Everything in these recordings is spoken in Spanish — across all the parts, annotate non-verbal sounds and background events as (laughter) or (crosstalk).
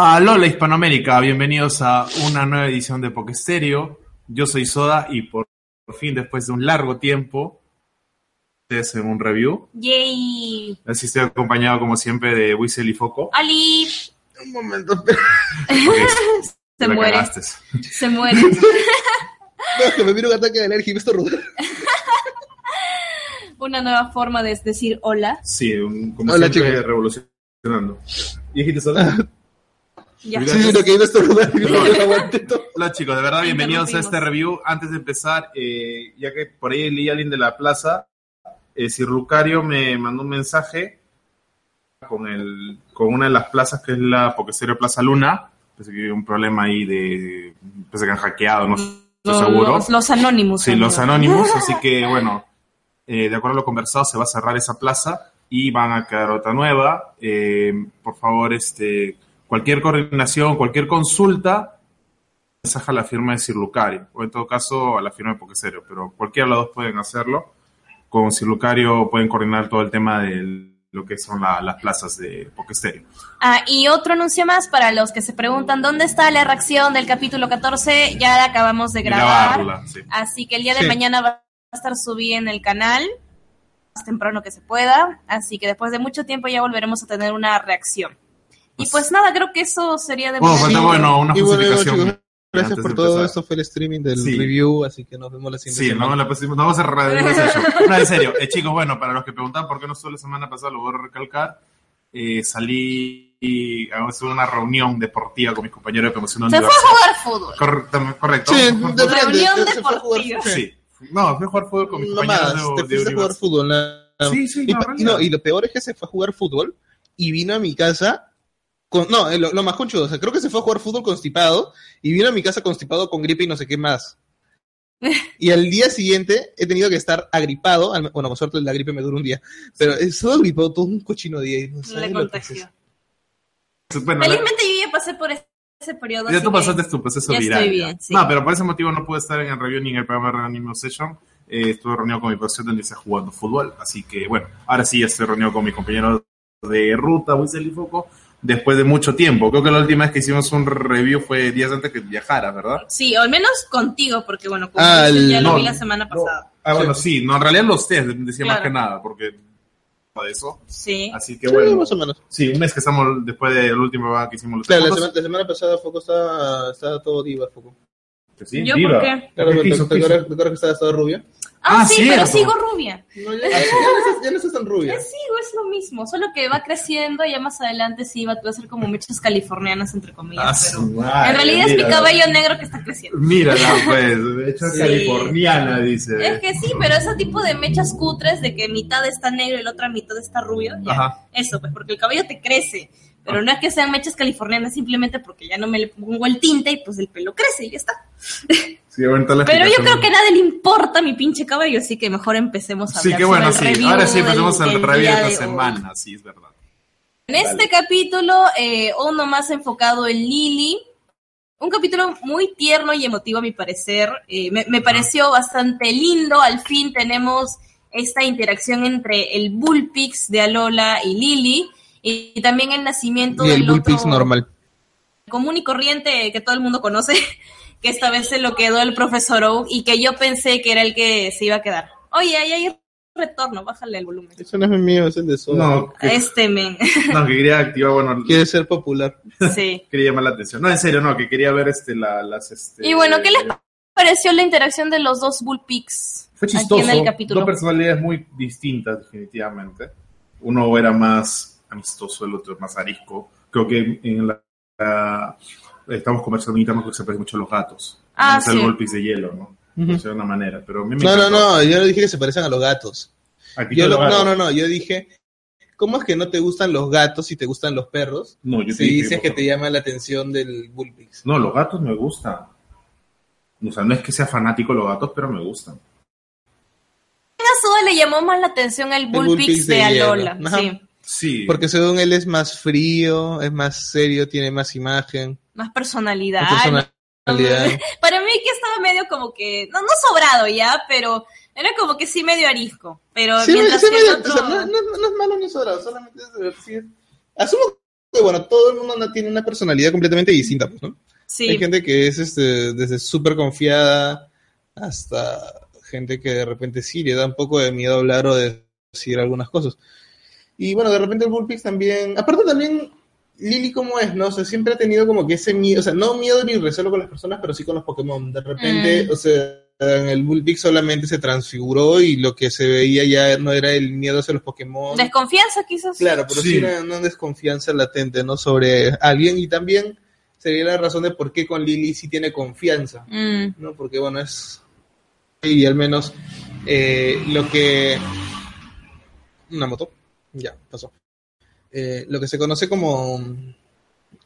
Alola Hispanoamérica, bienvenidos a una nueva edición de Pokestereo. Yo soy Soda y por, fin, después de un largo tiempo, ustedes en un review. Yay. Así estoy acompañado, como siempre, de Whistle y Foco. Ali. Un momento, pero... (laughs) Se muere. cagaste. Se muere. No, es que me vino un ataque de alergia y me estornudé. (laughs) Una nueva forma de decir hola. Sí, un- como Hola, siempre, chicos. revolucionando. ¿Y dijiste sola? (laughs) Ya. Mira. Sí, sí, lo que iba a estornudar y no lo aguanté todo. Hola (laughs) chicos, de verdad, bienvenidos a este review. Antes de empezar, eh, ya que por ahí leí a alguien de la plaza, eh, Sir Lucario me mandó un mensaje con, el, con una de las plazas que es la Pokeserio Plaza Luna. Pensé que había un problema ahí de... Pensé que han hackeado, no estoy Los, seguro. los, los anónimos. Sí, los anónimos, así (laughs) que bueno, eh, de acuerdo a lo conversado, se va a cerrar esa plaza y van a quedar otra nueva. Eh, por favor, este, cualquier coordinación, cualquier consulta, mensaje a la firma de Sir Lucario, o en todo caso a la firma de Pokeserio, pero cualquiera de los dos pueden hacerlo. Con Sir Lucario pueden coordinar todo el tema de lo que son la- las plazas de Pokestereo. Ah, y otro anuncio más para los que se preguntan dónde está la reacción del capítulo 14. Ya la acabamos de grabar. Grabarla, sí. Así que el día de Sí. mañana va a estar subida en el canal. Más temprano que se pueda. Así que después de mucho tiempo ya volveremos a tener una reacción. Y pues nada, creo que eso sería de Bueno, falta, bueno, una Y bueno, justificación. chicos, gracias por de todo esto. Fue el streaming del Sí. review, así que nos vemos la siguiente Sí, no, semana. la pusimos- no vamos a cerrar. No, en serio. Eh, chicos, bueno, para los que preguntan por qué no estuve la semana pasada, lo voy a recalcar. Eh, salí y a hacer una reunión deportiva con mis compañeros de promoción Se fue a jugar fútbol. Correcto, correcto. Sí, de Reunión frente, se fue a jugar deportiva. Sí. No, fui a jugar fútbol con mis No compañeros más, de, te de fuiste a jugar fútbol. más. Sí, sí, no, y no, y lo peor es que se fue a jugar fútbol y vino a mi casa con, no, eh, lo, lo más conchudo, o sea, creo que se fue a jugar fútbol constipado y vino a mi casa constipado con gripe y no sé qué más. (laughs) Y al día siguiente he tenido que estar agripado, al- bueno, por suerte la gripe me dura un día, pero he estado agripado todo un cochino día y no Le contagió. Bueno, la- Felizmente yo ya pasé por ese, ese periodo. ya tú pasaste tu proceso ya viral. estoy ya. bien, sí. No, pero por ese motivo no pude estar en el review ni en el programa de Reanimo Session. Eh, estuve reunido con mi profesor donde está jugando fútbol. Así que, bueno, ahora sí ya estoy reunido con mis compañeros de ruta, Whistle y Foco, después de mucho tiempo. Creo que la última vez que hicimos un review fue días antes que viajaras, ¿verdad? Sí, o al menos contigo, porque bueno, como Ah, ya lo vi la semana pasada. Ah, bueno, sí, no, en realidad los test decía más que nada, porque de eso. Sí. Así que Sí, bueno, más o menos. sí, un mes que estamos después del último programa que hicimos los Claro, la semana, la semana pasada Foco estaba, estaba todo diva, Foco. Sí, ¿Yo diva. por qué? Claro, ¿Qué ¿te, hizo? te ¿Qué hizo? acuerdas, te acuerdas que estaba, estaba rubia? Ah, Ah, sí, pero sigo rubia. No, ya, ya no estás, ya no estás tan rubia. Ya sigo, es lo mismo, solo que va creciendo y ya más adelante sí va a ser como mechas californianas, entre comillas. Ah, pero madre, en realidad es mi cabello negro que está creciendo. Mírala, (laughs) pues, de hecho es Sí. californiana, dice. Es que sí, pero ese tipo de mechas cutres de que mitad está negro y la otra mitad está rubio, ya. Ajá. Eso, pues porque el cabello te crece. Pero no es que sean mechas californianas, simplemente porque ya no me le pongo el tinte y pues el pelo crece y ya está. (laughs) Sí, ahorita la Pero yo creo que a nadie le importa mi pinche cabello, así que mejor empecemos a Sí, hablar qué bueno, sobre el sí. Ahora sí empecemos el review de esta semana, sí, es verdad. En este capítulo, eh, uno más enfocado en Lily. Un capítulo muy tierno y emotivo a mi parecer. Eh, me, me pareció bastante lindo. Al fin tenemos esta interacción entre el Bullpix de Alola y Lily. Y, y también el nacimiento Y el del Bullpix otro normal. común y corriente que todo el mundo conoce. (laughs) Que esta vez se lo quedó el profesor Oak y que yo pensé que era el que se iba a quedar. Oye, ahí hay retorno, bájale el volumen. Eso no es mío, es el de Soda. No, que, Este men, (laughs) no, que quería activar, bueno, Quiere ser popular. sí. (laughs) quería llamar la atención. No, en serio, no, que quería ver este, la, las, este... Y bueno, ¿qué les pareció la interacción de los dos Bullpix Fue aquí chistoso. en el capítulo? Dos personalidades muy distintas, definitivamente. Uno era más amistoso, el otro más arisco. Creo que en la... la- estamos conversando interno que se parecen mucho a los gatos. Ah, No sí. golpes de hielo, ¿no? Por decirlo de una manera, pero a mí me No, no, encantó. no, yo no dije que se parecen a los gatos. Yo lo- no, no, no, yo dije ¿cómo es que no te gustan los gatos y te gustan los perros? No, yo te Si dije, dices que te llama la atención del Bullpix. No, los gatos me gustan. O sea, no es que sea fanático de los gatos, pero me gustan. A Suda le llamó más la atención el Bullpix Bullpix de. Alola. Ajá. Sí. Sí. Porque según él es más frío, es más serio, tiene más imagen, Más personalidad. más personalidad. (laughs) Para mí que estaba medio como que, no, no sobrado ya, pero era como que sí medio arisco. Pero Sí, mientras sí, que mira, otro... o sea, no, no- no es malo ni sobrado, solamente es divertido. Asumo que, bueno, todo el mundo tiene una personalidad completamente distinta, pues, ¿no? sí. Hay gente que es este, desde súper confiada hasta gente que de repente sí le da un poco de miedo hablar o de decir algunas cosas. Y bueno, de repente el Bullpix también, aparte también Lily como es, ¿no? O sea, siempre ha tenido como que ese miedo, o sea, no miedo ni recelo con las personas, pero sí con los Pokémon. De repente, Mm. o sea, en el Bullpix solamente se transfiguró y lo que se veía ya no era el miedo hacia los Pokémon. Desconfianza quizás. Claro, pero sí, una desconfianza latente, ¿no? Sobre alguien y también sería la razón de por qué con Lily sí tiene confianza, Mm. ¿no? Porque, bueno, es... Y al menos eh, lo que... Una moto. Ya, pasó. Eh, lo que se conoce como...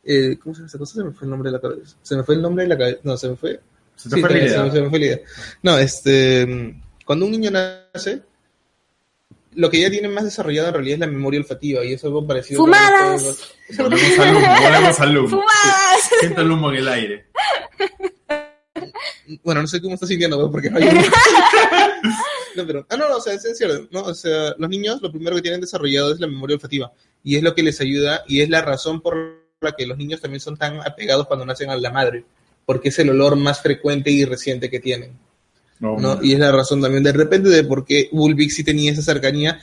eh, ¿Cómo se llama esta cosa? Se me fue el nombre de la cabeza. Se me fue el nombre de la cabeza. No, se me fue... Se Sí, fue la se idea. me- se me fue la idea. No, este, cuando un niño nace, lo que ya tiene más desarrollado en realidad es la memoria olfativa y es algo parecido. ¡Fumadas! Volvemos al humo, volvemos al humo. ¡Fumadas! Siento el humo en el aire. Bueno, no sé cómo está sintiendo, porque no hay (laughs) No, pero, ah, no, no, o sea, es cierto, ¿no? O sea, los niños lo primero que tienen desarrollado es la memoria olfativa y es lo que les ayuda y es la razón por la que los niños también son tan apegados cuando nacen a la madre, porque es el olor más frecuente y reciente que tienen. No, ¿no? Y es la razón también de repente de por qué Bullpix sí tenía esa cercanía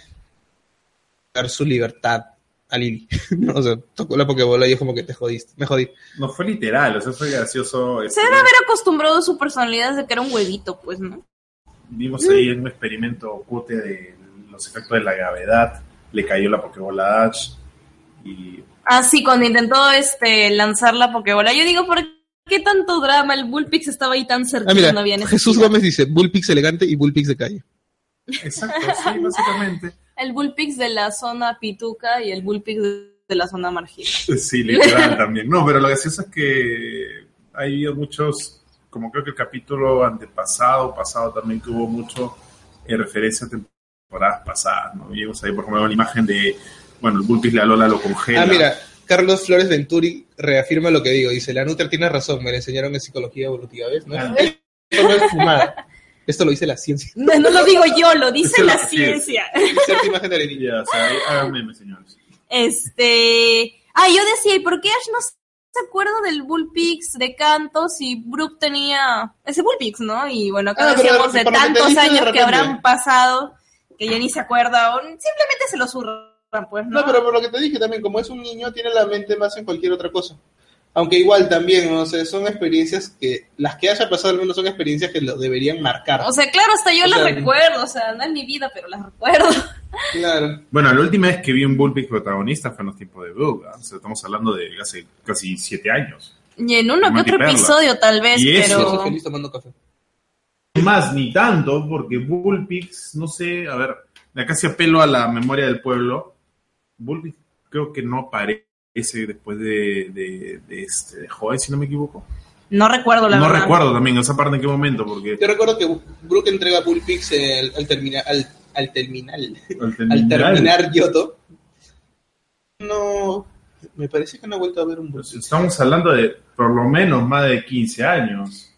dar su libertad a Lily. (laughs) ¿no? O sea, tocó la Pokébola y es como que te jodiste, me jodí. no fue literal, o sea, fue gracioso. Se este, debe haber acostumbrado a su personalidad de que era un huevito, pues, ¿no? Vimos ahí en un experimento cute de los efectos de la gravedad. Le cayó la Pokébola a Ash. Y Ah, sí, cuando intentó este lanzar la Pokébola. Yo digo, ¿por qué tanto drama? El Bullpix estaba ahí tan cerca Ah, mira, no había Jesús. Gómez dice Bullpix elegante y Bullpix de calle. Exacto, sí, básicamente. (laughs) El Bullpix de la zona Pituca y el Bullpix de, la zona Margil. Sí, literal también. No, pero lo gracioso es que ha habido muchos, como creo que el capítulo antepasado, pasado también, que hubo mucho en referencia a temporadas pasadas, ¿no? Vimos ahí, por ejemplo, una imagen de, bueno, el Bullpix de Alola lo congela. Ah, mira, Carlos Flores Venturi reafirma lo que digo. Dice, la Nutra tiene razón, me la enseñaron en psicología evolutiva, ¿ves? No, Ah. Esto no es fumada. Esto lo dice la ciencia. No, no lo digo yo, lo dice la ciencia. Cierta imagen de la niña. O sea, memes, señores. Este. Ah, yo decía, ¿y por qué Ash no se acuerda del Bullpix de Canto si Brook tenía ese Bullpix, no? Y bueno, acá Ah, decíamos de que tantos de años que habrán pasado que ya ni se acuerda o simplemente se lo zurran, pues, ¿no? No, pero por lo que te dije también, como es un niño, tiene la mente más en cualquier otra cosa. Aunque igual también, no sé, son experiencias que, las que haya pasado al menos son experiencias que lo deberían marcar. O sea, claro, hasta yo O las sea, recuerdo, o sea, no es mi vida, pero las recuerdo. (laughs) Claro. Bueno, la última vez que vi un Bullpix protagonista fue en los tiempos de Brook, ¿ah? O sea, estamos hablando de hace casi siete años. Y en uno que otro Perla. episodio, tal vez, Y eso, pero. feliz tomando café. Más, ni tanto, porque Bullpix, no sé, a ver, acá se apelo a la memoria del pueblo. Bullpix creo que no aparece después de, de, de este, Joy, si no me equivoco. No recuerdo la no verdad. recuerdo también esa parte en qué momento, porque Yo recuerdo que Brook entrega Bullpix al, al, termina- al, al terminal. al (laughs) Al terminar, Yoto. No. Me parece que no he vuelto a ver un Bullpix. estamos hablando de por lo menos más de 15 años.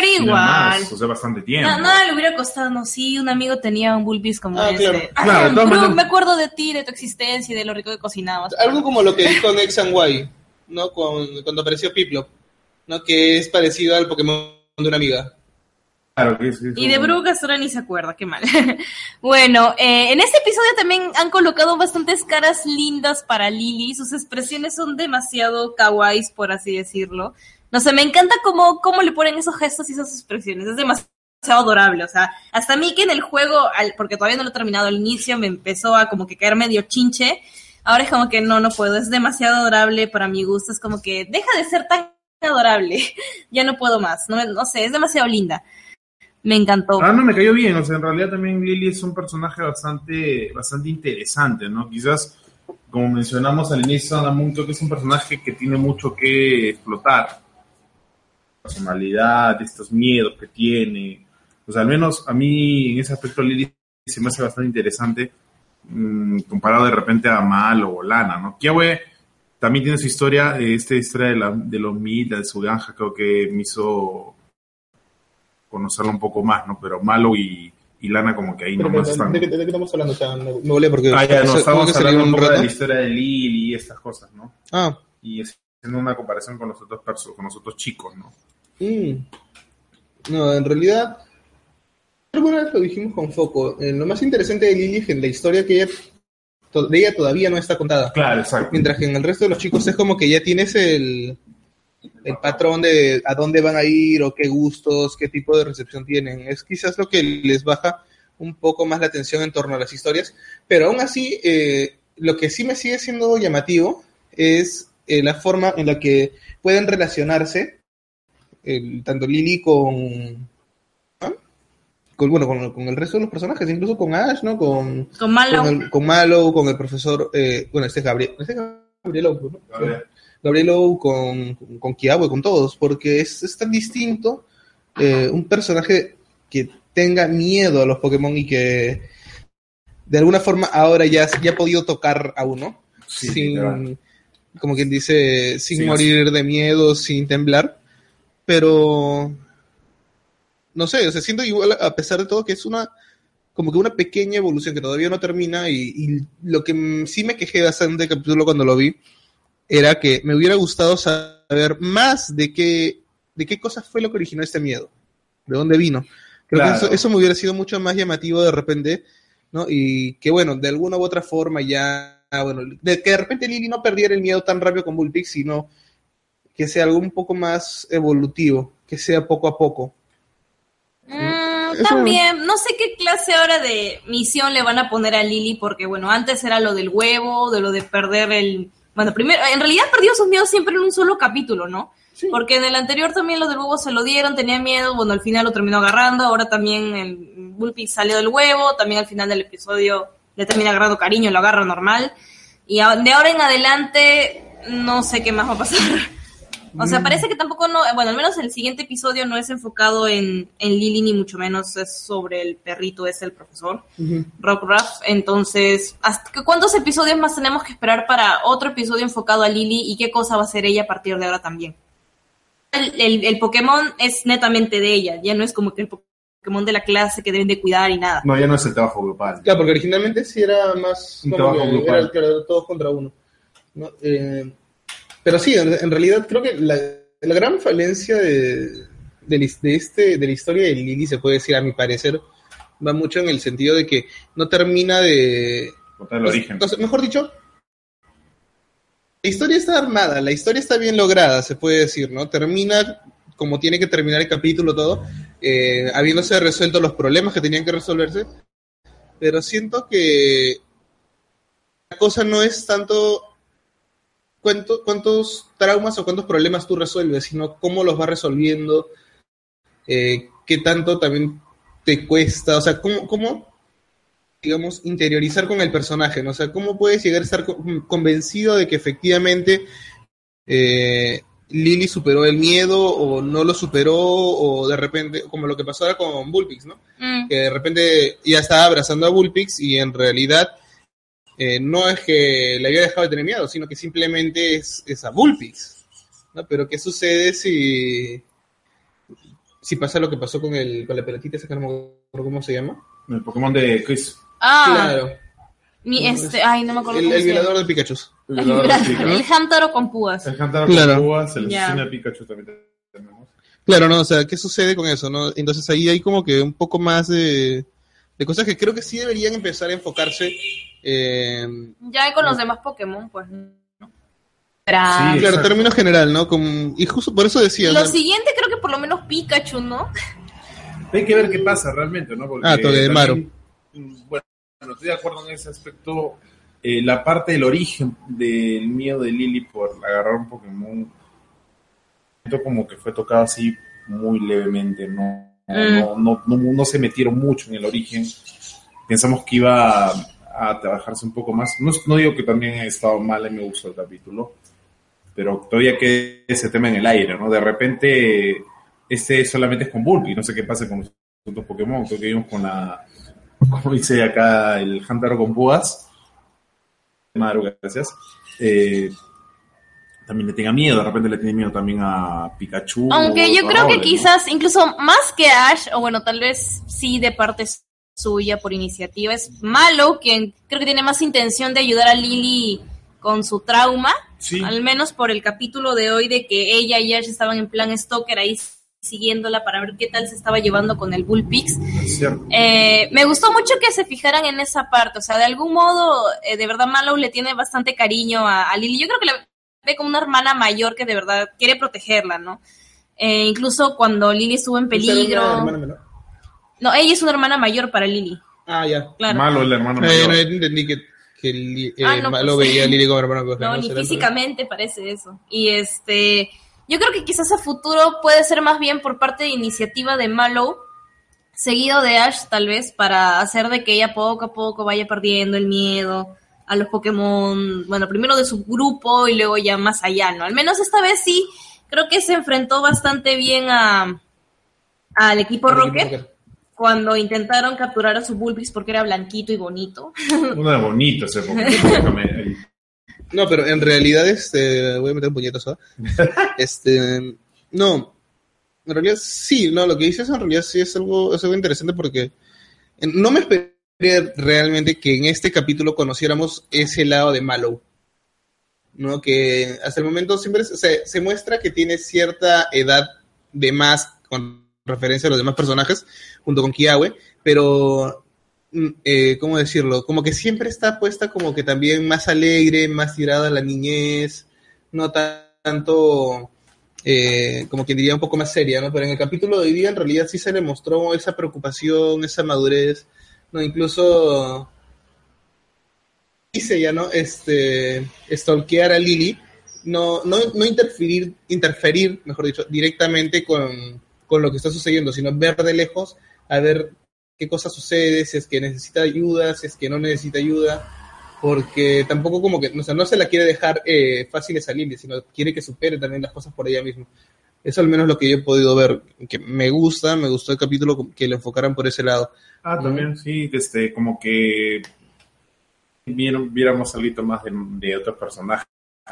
Pero igual. más, o sea, bastante tiempo. No, nada le hubiera costado, no, sí, un amigo tenía un Bullpix como Ah, ese. claro. Ah, Claro, de todas Brook, maneras- me acuerdo de ti, de tu existencia y de lo rico que cocinabas. Algo como lo que dijo en X and Y, ¿no? Con- cuando apareció Piplup, ¿no? Que es parecido al Pokémon de una amiga. Claro, que es Y de hasta ahora ni se acuerda, qué mal. (laughs) bueno, eh, en este episodio también han colocado bastantes caras lindas para Lily. Sus expresiones son demasiado kawaiis, por así decirlo. No sé, me encanta cómo, cómo le ponen esos gestos y esas expresiones. Es demasiado adorable. O sea, hasta a mí que en el juego, al- porque todavía no lo he terminado al inicio, me empezó a como que caer medio chinche. Ahora es como que no, no puedo. Es demasiado adorable para mi gusto. Es como que deja de ser tan adorable. (laughs) ya no puedo más. No, no sé, es demasiado linda. Me encantó. Ah, no, me cayó bien. O sea, en realidad también Lily es un personaje bastante, bastante interesante, ¿no? Quizás como mencionamos al inicio, que es un personaje que tiene mucho que explotar. Personalidad, estos miedos que tiene. O sea, al menos a mí en ese aspecto Lily se me hace bastante interesante mm, comparado de repente a Mal o Lana, ¿no? Kiawe también tiene su historia, eh, esta historia de, la, de los Mila, de su granja, creo que me hizo conocerlo un poco más, ¿no? Pero Malo y, y Lana como que ahí Pero, nomás pero, están. ¿de, qué- de qué estamos hablando? O sea, me, me volé porque... Ah, ya, no, estamos ¿cómo que hablando un poco de rato? la historia de Lily y estas cosas, ¿no? Ah, Y haciendo una comparación con los otros con los otros chicos, ¿no? mm. No, en realidad... Alguna vez lo dijimos con foco. eh, lo más interesante de Lily es que la historia que ella, de ella todavía no está contada. Claro, exacto. Mientras que en el resto de los chicos es como que ya tienes el, el patrón de a dónde van a ir o qué gustos, qué tipo de recepción tienen. Es quizás lo que les baja un poco más la atención en torno a las historias, pero aún así eh, lo que sí me sigue siendo llamativo es eh, la forma en la que pueden relacionarse el- tanto Lily con, ¿ah? con bueno con, con el resto de los personajes, incluso con Ash, ¿no? Con, Con Malo. con, el, con Malo, con el profesor, eh, bueno, este es Gabriel, este es Gabriel Ojo, ¿no? Gabriel. Gabriel Ojo con, con, con Kiawe, con todos, porque es, es tan distinto eh, un personaje que tenga miedo a los Pokémon y que de alguna forma ahora ya, ya ha podido tocar a uno, Sí, sin. Como quien dice, sin Sí, morir de miedo, sin temblar, pero no sé, o sea, siento igual a pesar de todo que es una como que una pequeña evolución que todavía no termina y, y lo que sí me quejé bastante del capítulo cuando lo vi era que me hubiera gustado saber más de qué de qué cosa fue lo que originó este miedo, de dónde vino. Creo Claro. que eso, eso me hubiera sido mucho más llamativo de repente, ¿no? Y que bueno, de alguna u otra forma ya, bueno, de que de repente Lily no perdiera el miedo tan rápido con Bullpix, sino que sea algo un poco más evolutivo, que sea poco a poco. Mm, Eso- también, no sé qué clase ahora de misión le van a poner a Lily, porque bueno, antes era lo del huevo, de lo de perder el... Bueno, primero, en realidad perdió sus miedos siempre en un solo capítulo, ¿no? Sí. Porque en el anterior también lo del huevo se lo dieron, tenía miedo, bueno, al final lo terminó agarrando, ahora también el Bullpix salió del huevo, también al final del episodio le termina agarrando cariño, lo agarra normal. Y de ahora en adelante, no sé qué más va a pasar. (laughs) O sea, parece que tampoco no, bueno, al menos el siguiente episodio no es enfocado en, en Lily ni mucho menos, es sobre el perrito, es el profesor Rock Ruff. Entonces, ¿hasta ¿cuántos episodios más tenemos que esperar para otro episodio enfocado a Lily y qué cosa va a hacer ella a partir de ahora también? El, el- el Pokémon es netamente de ella, ya no es como que el Pokémon de la clase que deben de cuidar y nada. No, ya no es el trabajo grupal. Claro, porque originalmente sí era más Un como trabajo que grupal. era, claro, todos contra uno. ¿no? Eh, pero sí, en, en realidad creo que la, la gran falencia de, de, este, de la historia de Lily, se puede decir, a mi parecer, va mucho en el sentido de que no termina de... Contar el sea, origen. mejor dicho, la historia está armada, la historia está bien lograda, se puede decir, ¿no? Termina como tiene que terminar el capítulo, todo, eh, habiéndose resuelto los problemas que tenían que resolverse, pero siento que la cosa no es tanto cuánto- cuántos traumas o cuántos problemas tú resuelves, sino cómo los vas resolviendo, eh, qué tanto también te cuesta, o sea, cómo, cómo digamos, interiorizar con el personaje, ¿no? O sea, ¿cómo puedes llegar a estar co- convencido de que efectivamente eh, Lily superó el miedo o no lo superó o de repente, como lo que pasó ahora con Bullpix, ¿no? Mm. Que de repente ya estaba abrazando a Bullpix y en realidad eh, no es que le había dejado de tener miedo, sino que simplemente es, es a Bullpix, ¿no? Pero ¿qué sucede si si pasa lo que pasó con el con la pelotita esa que no me acuerdo cómo se llama? El Pokémon de Chris. Ah, Claro. mi, este, ay, no me acuerdo El, cómo el violador de Pikachu. El (laughs) El, de el Hamtaro con púas. El Hantaro Claro. con Ya. asesina a Pikachu también tenemos. Claro, ¿no? O sea, ¿qué sucede con eso, no? Entonces ahí hay como que un poco más de, de cosas que creo que sí deberían empezar a enfocarse. eh, Ya con los demás Pokémon, pues no. Sí, claro, términos general, ¿no? Como- y justo por eso decía. lo siguiente creo que por lo menos Pikachu, ¿no? Hay que ver qué pasa realmente, ¿no? Porque Ah, Togedemaru. también, mm, Bueno, estoy de acuerdo en ese aspecto. Eh, la parte del origen del miedo de Lily por agarrar un Pokémon, siento como que fue tocado así muy levemente, ¿no? Mm. No, no, no, no se metieron mucho en el origen. Pensamos que iba a, a trabajarse un poco más. No, no digo que también he estado mal y me gustó el capítulo, pero todavía que ese tema en el aire, ¿no? De repente, este solamente es con Bulky, no sé qué pasa con los otros Pokémon, creo que vimos con la, (laughs) como dice acá el Hunter con púas. Maru, gracias. Eh, también le tenga miedo, de repente le tiene miedo también a Pikachu. Aunque yo creo que quizás, incluso más que Ash, o bueno, tal vez sí de parte suya por iniciativa, es Malo, quien creo que tiene más intención de ayudar a Lily con su trauma, Sí. al menos por el capítulo de hoy de que ella y Ash estaban en plan Stalker ahí siguiéndola para ver qué tal se estaba llevando con el Bullpix. Es. Eh, me gustó mucho que se fijaran en esa parte, o sea, de algún modo, eh, de verdad Mallow le tiene bastante cariño a, a Lily. Yo creo que la ve como una hermana mayor que de verdad quiere protegerla, ¿no? Eh, incluso cuando Lily estuvo en ¿Esa era una peligro. hermana menor? No, ella es una hermana mayor para Lily, Ah, ya. claro. Malo el hermano Eh, mayor. no entendí que, que Li- eh, Ah, no, Malo pues. veía a Lily como hermano. (laughs) No, ni físicamente parece eso. Y este, yo creo que quizás a futuro puede ser más bien por parte de iniciativa de Mallow, seguido de Ash tal vez, para hacer de que ella poco a poco vaya perdiendo el miedo a los Pokémon, bueno, primero de su grupo y luego ya más allá, ¿no? Al menos esta vez sí, creo que se enfrentó bastante bien a al equipo Rocket cuando intentaron capturar a su Bulbix porque era blanquito y bonito. Uno de bonito ese Pokémon. No, pero en realidad, este, voy a meter un puñetazo. ¿ah? (laughs) este, no, en realidad sí, no, lo que dices en realidad sí es algo, es algo interesante porque no me esperé realmente que en este capítulo conociéramos ese lado de Mallow. ¿No? Que hasta el momento siempre se, se muestra que tiene cierta edad de más con referencia a los demás personajes, junto con Kiawe, pero eh, ¿cómo decirlo? Como que siempre está puesta como que también más alegre, más tirada a la niñez, no ta- tanto, eh, como quien diría, un poco más seria, ¿no? Pero en el capítulo de hoy día en realidad sí se le mostró esa preocupación, esa madurez, ¿no? Incluso dice ya, ¿no? Este, stalkear a Lily, no, no, no interferir, interferir, mejor dicho, directamente con, con lo que está sucediendo, sino ver de lejos a ver qué cosa sucede, si es que necesita ayuda, si es que no necesita ayuda, porque tampoco como que, o sea, no se la quiere dejar eh, fáciles a Lily, sino quiere que supere también las cosas por ella misma. Eso al menos lo que yo he podido ver, que me gusta, me gustó el capítulo que lo enfocaran por ese lado. Ah, también, sí, este, como que vieron, viéramos algo más de, de otros personajes,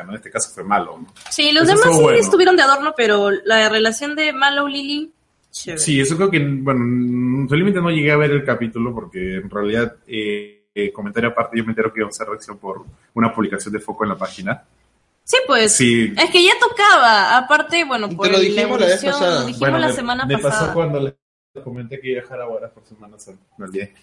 ¿no? En este caso fue malo, ¿no? Sí, los Eso demás sí bueno. estuvieron de adorno, pero la relación de Mallow Lily, chévere. Sí, eso creo que, bueno, felizmente no llegué a ver el capítulo porque en realidad, eh, eh, comentario aparte, yo me entero que iba a hacer reacción por una publicación de Foco en la página. Sí, pues. Sí. Es que ya tocaba. Aparte, bueno, Te por lo la dijimos la vez evolución, pasada. lo dijimos la me- semana me pasada. pasó cuando les comenté que iba a dejar ahora por Semana Santa. Me olvidé.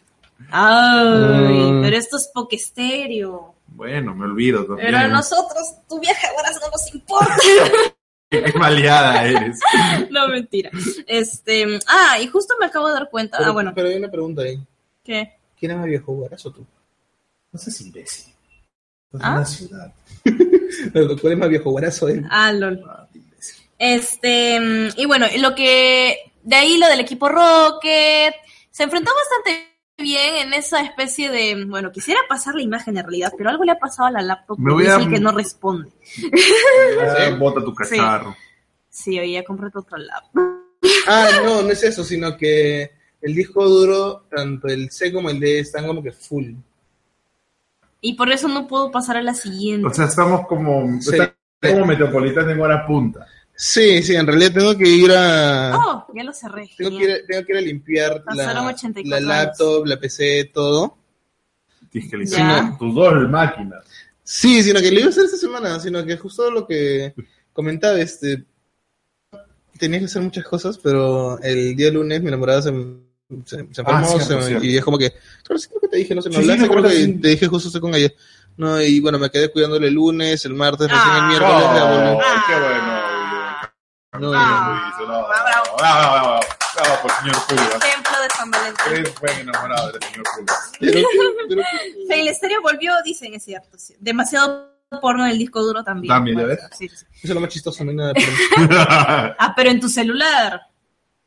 Ay, Mm. pero esto es Pokestéreo. Bueno, me olvido también. Pero a nosotros, tu viaje ahora no nos importa. (laughs) Qué maleada eres. (laughs) no, mentira. Este, ah, y justo me acabo de dar cuenta. Pero, ah, bueno, pero hay una pregunta ahí. ¿qué? ¿Quién es más viejo, Guarazo o tú? No seas imbécil. Es ¿Ah? una ciudad. (laughs) ¿Cuál es más viejo, Guarazo? él? Ah, lol. Ah, imbécil. Este, y bueno, lo que, de ahí lo del equipo Rocket, se enfrentó bastante bien en esa especie de, bueno, quisiera pasar la imagen en realidad, pero algo le ha pasado a la laptop Me que voy es a- el que no responde. Ah, bota tu cacharro. Sí, oye, ya cómprate otro laptop. Ah, no, no es eso, sino que el disco duro, tanto el C como el D, están como que full. Y por eso no puedo pasar a la siguiente. O sea, estamos como, Sí. como metropolitano en hora punta. Sí, sí, en realidad tengo que ir a... oh, ya lo cerré. Tengo que, ir, tengo que ir a limpiar la, 84 la laptop, la PC, todo. Tienes que limpiar tus dos máquinas. Sí, sino que lo iba a hacer esta semana, sino que justo lo que comentaba, este, tenía que hacer muchas cosas, pero el día lunes mi enamorada se, se, se enfermó Ah, cierto, se me- cierto. y es como que, claro, sí creo que te dije, no sé, me Sí, sí, hablaste, me creo que sí. te dije justo estoy con ella. No, y bueno, me quedé cuidándole el lunes, el martes, recién el Ah. miércoles Oh, la qué bueno. No, Ah. Luis, bravo, bravo. bravo, bravo, por el señor Pulgas. Templo de San Valentín. Eres buen enamorado del señor Pulgas. (laughs) Stereo volvió, dicen, es cierto. sí. Demasiado porno en el disco duro también. También, ¿ya ves? Sí, sí. eso es lo más chistoso, no hay nada. Pero... (laughs) Ah, pero en tu celular.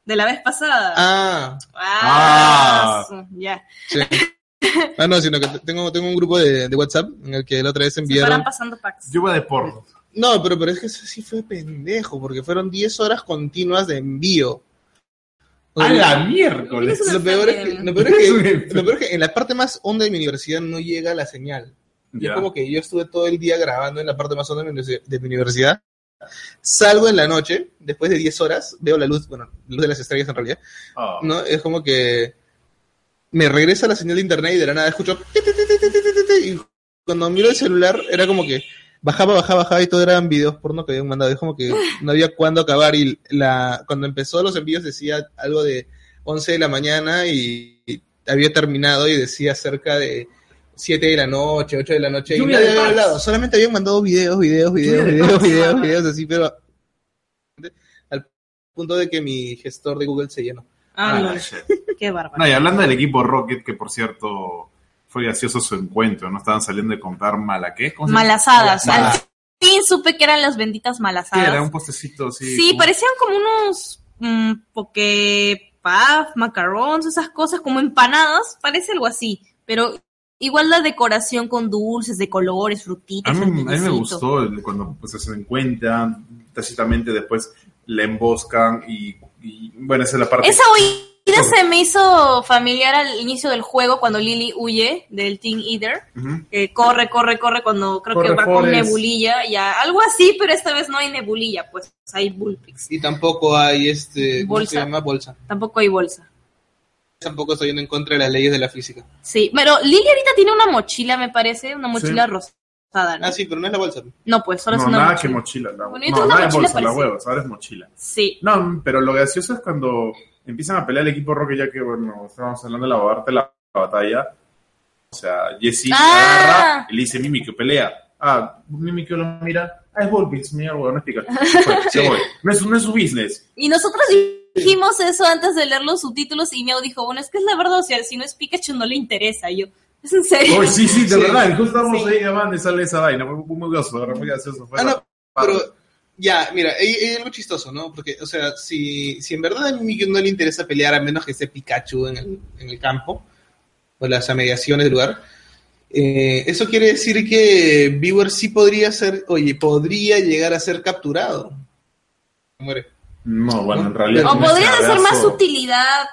De la vez pasada. Ah, Ah, Ah. ya. sí. Ah, no, sino que te- tengo, tengo un grupo de, de WhatsApp en el que la otra vez Se enviaron. paran pasando packs. Lluvia de porno. No, pero, pero es que eso sí fue pendejo, porque fueron 10 horas continuas de envío. O ¡A la miércoles! lo, peor es que, lo, peor es que, (laughs) enfermo. lo peor es que en la parte más honda de mi universidad no llega la señal. Y es como que yo estuve todo el día grabando en la parte más honda de mi, universi- de mi universidad. Salgo en la noche, después de 10 horas, veo la luz, bueno, la luz de las estrellas en realidad, Ah. ¿no? Es como que me regresa la señal de internet y de la nada escucho y cuando miro el celular era como que bajaba, bajaba, bajaba y todo eran videos porno que habían mandado. Es como que (laughs) no había cuándo acabar y la cuando empezó los envíos decía algo de 11 de la mañana y, y había terminado y decía cerca de 7 de la noche, 8 de la noche y nadie había hablado, solamente habían mandado videos, videos, videos, Lluvia videos, videos, videos así, pero al punto de que mi gestor de Google se llenó. Ah, Ah, no, (laughs) qué bárbaro. No, y hablando del equipo Rocket, que por cierto fue gracioso su encuentro, ¿no? Estaban saliendo de comprar malaqués. Malasadas. Al fin supe que eran las benditas ¿Qué malasadas. era? Un postecito así. Sí, como- parecían como unos mm, poke puff, macarons, esas cosas como empanadas, parece algo así, pero igual la decoración con dulces de colores, frutitas, A mí, a mí me gustó cuando pues, se encuentran, tácitamente después le emboscan y, y, bueno, esa es la parte... Esa se me hizo familiar al inicio del juego cuando Lily huye del Teen Eater. Corre, corre, corre cuando creo Corre, que va con nebulilla, ya algo así, pero esta vez no hay nebulilla, pues hay bullpix. Y tampoco hay este, ¿cómo Bolsa. se llama? Bolsa. Tampoco hay bolsa. Tampoco estoy yendo en contra de las leyes de la física. Sí, pero Lily ahorita tiene una mochila, me parece, una mochila Sí. rosada, ¿no? Ah, sí, pero no es la bolsa. No, pues solo No, es una nada mochila. que mochila. La, Bueno, no, nada mochila bolsa, la huevos, ahora es mochila. Sí. No, pero lo gracioso es cuando empiezan a pelear el equipo Rocket, ya que, bueno, estábamos hablando de la darte la batalla. O sea, Jesse Ah. agarra y le dice Mimikyu, pelea. Ah, Mimikyu lo mira. Ah, es Volpix, mira, huevón, no explica. Se (laughs) voy. No es, no es su business. Y nosotros dijimos eso antes de leer los subtítulos y Miao dijo, bueno, es que es la verdad, o sea, si no es Pikachu no le interesa. Y yo, ¿es en serio? Oh, sí, sí, de Sí. verdad. Justo estábamos Sí. ahí llamando y sale esa vaina. Muy, muy, gracioso, muy gracioso. Fue Ah, no, pero ya, mira, hay, hay algo chistoso, ¿no? Porque, o sea, si, si en verdad a Mimikyu no le interesa pelear, a menos que esté Pikachu en el, en el campo, o las amediaciones del lugar, eh, eso quiere decir que Viewer sí podría ser, oye, podría llegar a ser capturado. Muere. No, bueno, en realidad. O tiene podría ese de ser más utilidad.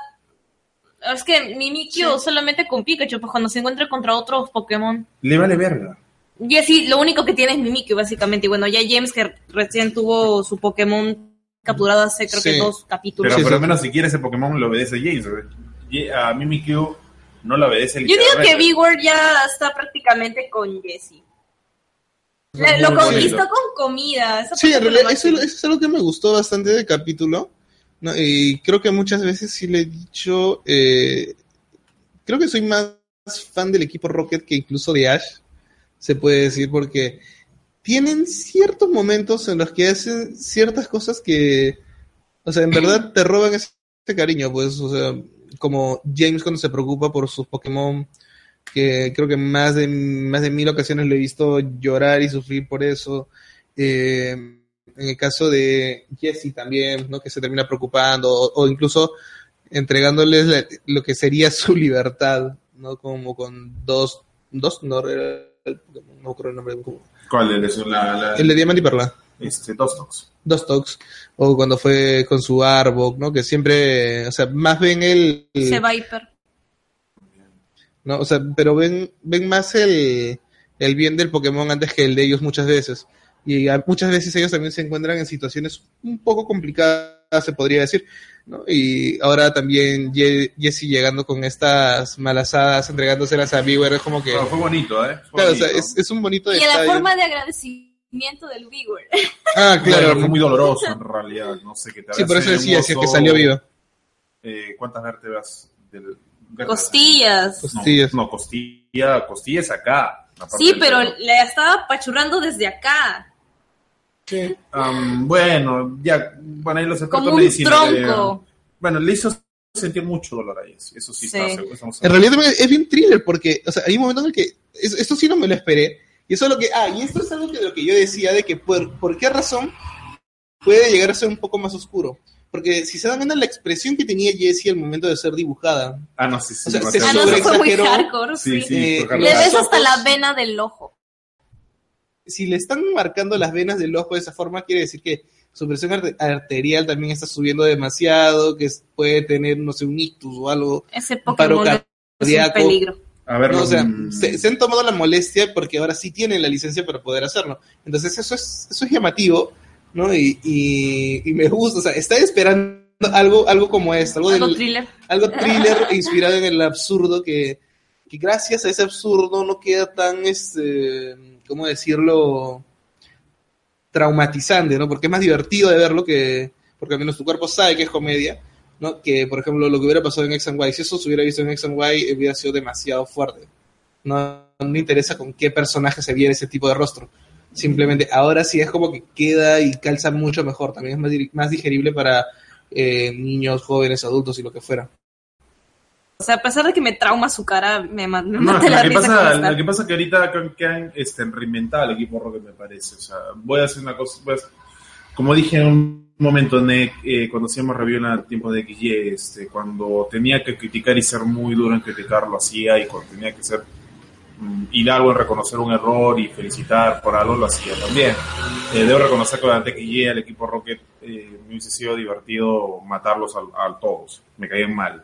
Es que Mimikyu solamente con Pikachu, pues cuando se encuentra contra otros Pokémon. Le vale verga. Así, lo único que tiene es Mimikyu, básicamente. Y bueno, ya James, que recién tuvo su Pokémon capturado hace creo que dos capítulos. Pero Sí, por sí. lo menos si quiere ese Pokémon lo obedece James. A Mimikyu no lo obedece Yo digo que. Vigor ya está prácticamente con Jesse. Le- Lo conquistó con comida. Sí, en realidad, eso, es algo que me gustó bastante del capítulo. ¿no? Y creo que muchas veces sí le he dicho. eh, creo que soy más fan del equipo Rocket que incluso de Ash, se puede decir, porque tienen ciertos momentos en los que hacen ciertas cosas que, o sea, en verdad te roban ese cariño, pues, o sea, como James cuando se preocupa por sus Pokémon, que creo que más de, más de mil ocasiones le he visto llorar y sufrir por eso. Eh, en el caso de Jesse también, ¿no? Que se termina preocupando, o, incluso entregándoles la- lo que sería su (laughs) libertad, ¿no? Como con dos, dos, no, el- no acuerdo el nombre, como- ¿Cuál es la, la- el de Diamante y Perla. este, Dostox? Dos Talks, o cuando fue con su Arbok, ¿no? Que siempre, o sea, más ven el, Ese Viper. ¿no? O sea, pero ven, ven más el, el bien del Pokémon antes que el de ellos muchas veces. Y muchas veces ellos también se encuentran en situaciones un poco complicadas, se podría decir, ¿no? Y ahora también Ye- Jesse llegando con estas malasadas, entregándoselas a Viewer, es como que... No, fue bonito, ¿eh? Fue Claro, o sea, bonito. es, es un bonito Y la forma de agradecimiento del Vigor. Ah, Claro, claro. fue muy doloroso en realidad. No sé qué te Sí, por eso decía, un si es que salió viva. eh, ¿Cuántas vértebras? Del? Costillas. No, Costillas. No, costilla, costilla es acá. Sí, pero le estaba apachurrando desde acá. Am, bueno, ya, bueno, ahí los expertos Como en un medicina le tronco. Bueno, le hizo sentir mucho dolor a Jesse. Eso sí, Sí. está seguro. estamos En realidad es bien thriller porque, o sea, hay un momento en el que es- esto sí no me lo esperé. Y eso es lo que, ah, y esto es algo que, lo que yo decía de que por, por qué razón puede llegar a ser un poco más oscuro. porque si se dan cuenta la expresión que tenía Jessie al momento de ser dibujada. Ah, no, sí, sí. O sea, demasiado. Ah, no, eso fue muy hardcore, Sí, sí. sí. Eh, por Le ves hasta la vena del ojo. Si le están marcando las venas del ojo de esa forma, quiere decir que su presión arte- arterial también está subiendo demasiado, que puede tener, no sé, un ictus o algo. Ese paro Pokémon es un cardíaco. peligro. A ver, No, o sea, mm, se, se han tomado la molestia porque ahora sí tienen la licencia para poder hacerlo. Entonces eso es, eso es llamativo, ¿no? Y, y, y me gusta, o sea, está esperando algo, algo como esto, algo, Algo del- thriller. algo thriller (laughs) inspirado en el absurdo que, que gracias a ese absurdo no queda tan, este, ¿cómo decirlo? traumatizante, ¿no? Porque es más divertido de verlo que, porque al menos tu cuerpo sabe que es comedia, ¿no? Que, por ejemplo, lo que hubiera pasado en X and Y, si eso se hubiera visto en X and Y, hubiera sido demasiado fuerte. No, me interesa con qué personaje se viera ese tipo de rostro. Simplemente ahora sí es como que queda y calza mucho mejor. También es más, más digerible para eh, niños, jóvenes, adultos y lo que fuera. O sea, a pesar de que me trauma su cara, me, ma- me No, mata la lo, que risa pasa, lo que pasa es que ahorita que han este, reinventado el equipo Rocket, me parece. O sea, voy a hacer una cosa. pues, como dije en un momento, Nick, eh, cuando hacíamos review en el tiempo de XY, este, cuando tenía que criticar y ser muy duro en criticar, lo hacía. Y cuando tenía que ser mm, algo en reconocer un error y felicitar por algo, lo hacía también. Eh, debo reconocer que durante XY, el equipo Rocket, eh, me hubiese sido divertido matarlos a, a todos. Me caían mal.